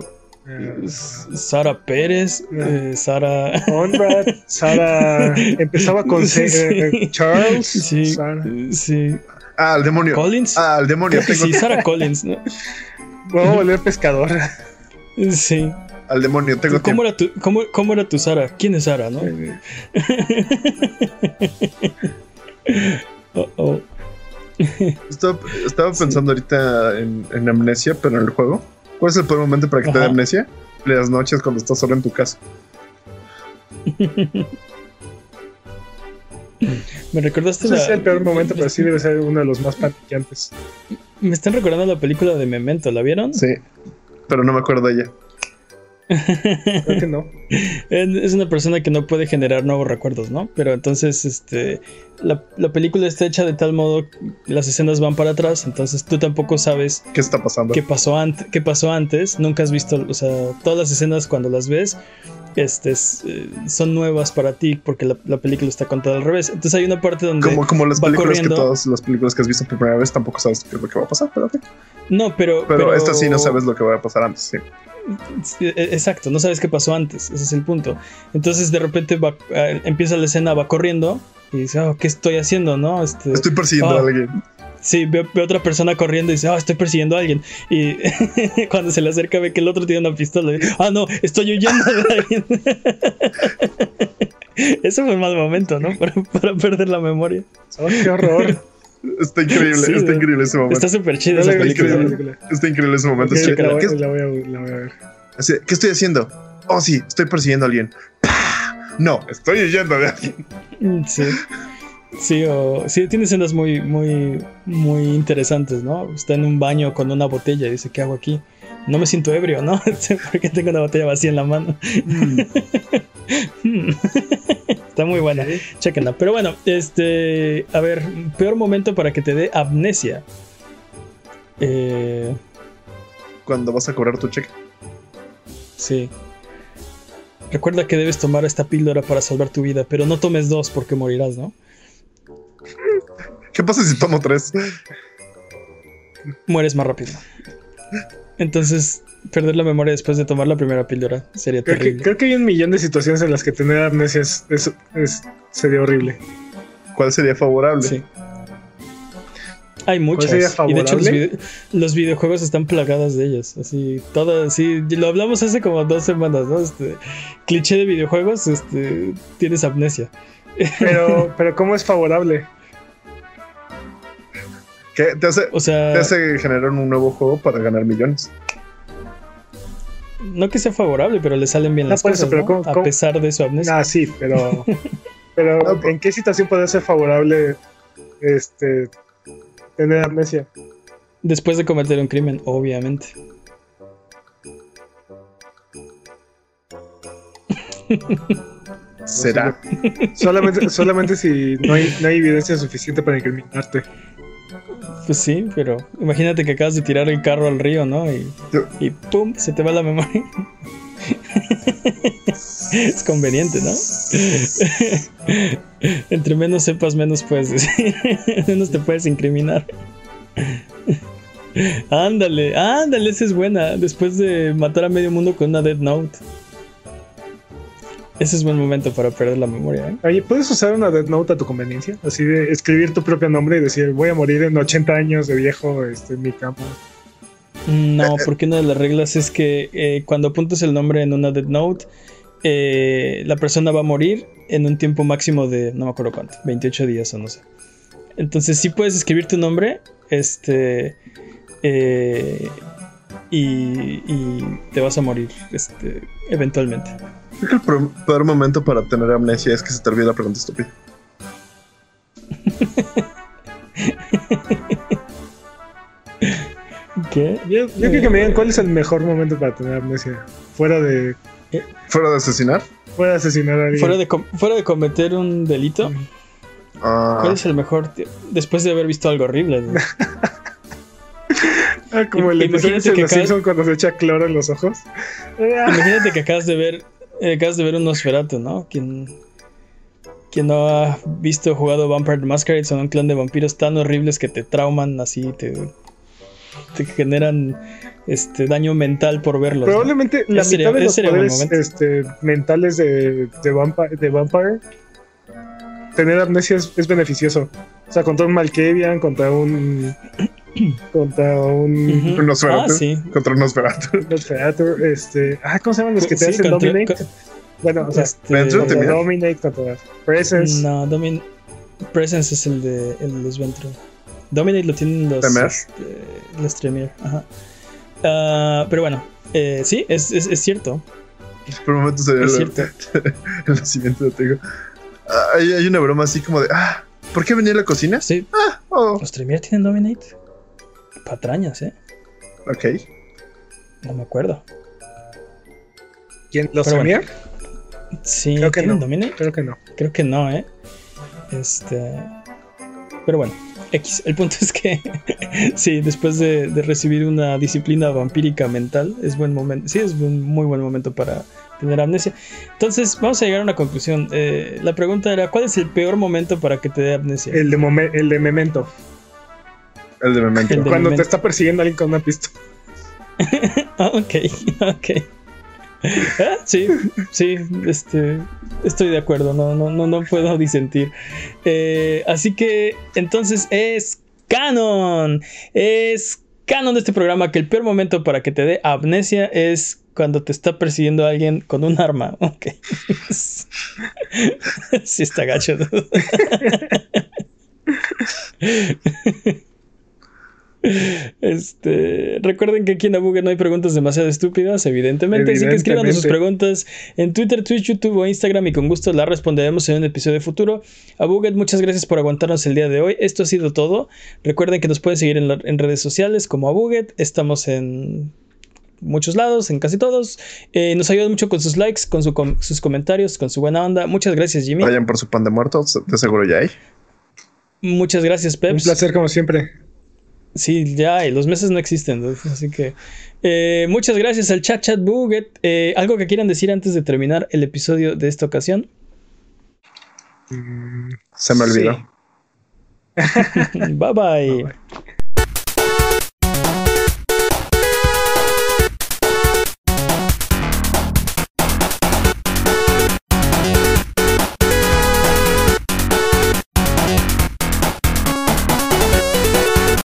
Sara Pérez, eh, Sara. Conrad, Sara, empezaba con Sí. eh, Charles, Sí, Sara. sí. Ah, al demonio. Collins. Ah, al demonio. Tengo, sí, Sarah Collins, ¿no? Voy a volver pescador. Sí. Al demonio. Tengo ¿Cómo tiempo. era, tu, cómo, cómo era tu Sara? ¿Quién es Sara, no? Oh, oh. Estaba, estaba pensando ahorita en, en amnesia, pero en el juego. ¿Cuál es el peor momento para que te dé amnesia? Las noches cuando estás solo en tu casa. Me recordaste Ese la- es el peor momento, pero sí debe ser uno de los más paniqueantes. Me están recordando la película de Memento, ¿la vieron? Sí. Pero no me acuerdo de ella. Creo que no. Es una persona que no puede generar nuevos recuerdos, ¿no? Pero entonces, este, la, la película está hecha de tal modo que las escenas van para atrás, entonces tú tampoco sabes ¿Qué está pasando? qué pasó, ante- qué pasó antes, nunca has visto, o sea, todas las escenas cuando las ves, este, es, eh, son nuevas para ti porque la, la película está contada al revés. Entonces hay una parte donde... Como, como las películas que todas las películas que has visto por primera vez tampoco sabes qué es lo que va a pasar, pero. No, pero... pero esta sí no sabes lo que va a pasar antes. Sí. E- Exacto, no sabes qué pasó antes, ese es el punto. Entonces de repente va, eh, empieza la escena, va corriendo y dice, oh, ¿qué estoy haciendo? ¿No? Este, Estoy persiguiendo Ah. a alguien. Sí, ve, ve otra persona corriendo y dice, ah, estoy persiguiendo a alguien. Y cuando se le acerca ve que el otro tiene una pistola. Y, ah, no, estoy huyendo de alguien. Ese fue un mal momento, ¿no? Para, para perder la memoria. Oh, qué horror. Está increíble, Sí, está increíble ese momento. Está súper película. Está increíble ese momento. La, voy, ¿Qué, la voy a, la voy a ver. así, ¿qué estoy haciendo? Oh, sí, estoy persiguiendo a alguien. ¡Pah! No, estoy huyendo de alguien. Mm, Sí. Sí, o, sí, tiene escenas muy, muy, muy interesantes, ¿no? Está en un baño con una botella y dice, ¿qué hago aquí? No me siento ebrio, ¿no? Porque tengo una botella vacía en la mano. Hmm. Está muy buena, chequenla. Pero bueno, este, a ver, peor momento para que te dé amnesia. Eh, Cuando vas a cobrar tu cheque. sí. Recuerda que debes tomar esta píldora para salvar tu vida, pero no tomes dos porque morirás, ¿no? ¿Qué pasa si tomo tres? mueres más rápido. Entonces, perder la memoria después de tomar la primera píldora sería Creo que, terrible. creo que hay un millón de situaciones en las que tener amnesia es, es- es- sería horrible. ¿Cuál sería favorable? Sí. Hay muchas. sería Y de hecho, los, favorable? vide- los videojuegos están plagadas de ellas. Así, todas, sí. Lo hablamos hace como dos semanas, ¿no? Este cliché de videojuegos, este, tienes amnesia. Pero, pero ¿cómo es favorable? ¿Qué? Te hace, O sea, te hace generar un nuevo juego para ganar millones. no que sea favorable, pero le salen bien No, las eso, cosas, pero ¿no? ¿cómo- A pesar de su amnesia. Ah, sí, pero, pero No, ¿en qué situación puede ser favorable este tener amnesia? Después de cometer un crimen, obviamente. ¿Será? Solamente, solamente si no hay, no hay evidencia suficiente para incriminarte. Pues sí, pero imagínate que acabas de tirar el carro al río, ¿no? Y, y ¡pum! Se te va la memoria. es conveniente, ¿no? Entre menos sepas, menos puedes decir. menos te puedes incriminar. ándale, ándale, esa es buena. Después de matar a medio mundo con una Dead Note. Ese es buen momento para perder la memoria, ¿eh? Oye, ¿puedes usar una Death Note a tu conveniencia? Así de escribir tu propio nombre y decir, voy a morir en 80 años de viejo este, en mi cama. No, porque una de las reglas es que eh, cuando apuntas el nombre en una Dead Note, eh, la persona va a morir en un tiempo máximo de, no me acuerdo cuánto, 28 días o no sé. Entonces sí puedes escribir tu nombre, Este. eh, y, y te vas a morir este, eventualmente. Creo que el peor momento para tener amnesia es que se te olvide la pregunta estúpida. ¿Qué? Yo, yo creo que me digan cuál es el mejor momento para tener amnesia. Fuera de, Fuera de asesinar. fuera de asesinar a alguien. Fuera de, com- fuera de cometer un delito, ah, ¿cuál es el mejor? Después de haber visto algo horrible. ¿no? Ah, como el episodio de que los Simpsons cuando se echa cloro en los ojos. Imagínate que acabas de ver, eh, acabas de ver un Nosferatu, ¿no? Quien, quien no ha visto o jugado Vampire the Masquerade son un clan de vampiros tan horribles que te trauman así, te, te generan este daño mental por verlos. ¿no? Probablemente la Ese sería- mitad de los poderes este, mentales de, de, Vampire, de Vampire, tener amnesia es, es beneficioso. O sea, contra un Malkavian, contra un. Contra un. Ujú. Un Nosferatu. Ah, sí. Contra un Nosferatu. Nosferatu, este. Ah, ¿cómo se llaman los que te Sí, hacen contra- Dominate? con- bueno, o sea, este, contra Dominate, contra Presence. No, Domin Presence es el de, el de los Ventru. Dominate lo tienen los. Este, los Tremere, ajá. Ah, pero bueno, eh, sí, es, es, es cierto. Por un momento sería Es el, el nacimiento de Tego. Ah, hay, hay una broma así como de. Ah, ¿por qué venía a la cocina? Sí, Oh, los Tremere tienen Dominate. Patrañas, ¿eh? ok. No me acuerdo. ¿Quién? ¿Los Pero bueno. Sí, Creo que ¿tienen no. Dominate? Creo que no. Creo que no, ¿eh? Este. Pero bueno, X. El punto es que, sí, después de, de recibir una disciplina vampírica mental, es buen momento. Sí, es un muy buen momento para tener amnesia. Entonces, vamos a llegar a una conclusión. Eh, la pregunta era: ¿cuál es el peor momento para que te dé amnesia? El de, el de Memento. El de Memento. El de- Cuando te está persiguiendo alguien con una pistola. Ah, ok, ok. Ah, sí, sí, este, estoy de acuerdo, no, no, no, no puedo disentir. Eh, así que entonces es canon, es canon de este programa que el peor momento para que te dé amnesia es cuando te está persiguiendo alguien con un arma. Ok. sí está gacho. Este, recuerden que aquí en Abuget no hay preguntas demasiado estúpidas, evidentemente, así que escriban sus preguntas en Twitter, Twitch, YouTube o Instagram y con gusto las responderemos en un episodio futuro. Abuget, muchas gracias por aguantarnos el día de hoy. Esto ha sido todo. Recuerden que nos pueden seguir en, la- en redes sociales como Abuget. Estamos en muchos lados, en casi todos. Eh, nos ayudan mucho con sus likes, con su com- sus comentarios, con su buena onda. Muchas gracias, Jimmy. Vayan por su pan de muertos, de seguro ya hay. Muchas gracias, Un Peps. placer como siempre. Sí, ya, y los meses no existen, así que eh, muchas gracias al chat chat buget. Eh, algo que quieran decir antes de terminar el episodio de esta ocasión. Mm, Se me olvidó. sí. bye bye. Bye, bye.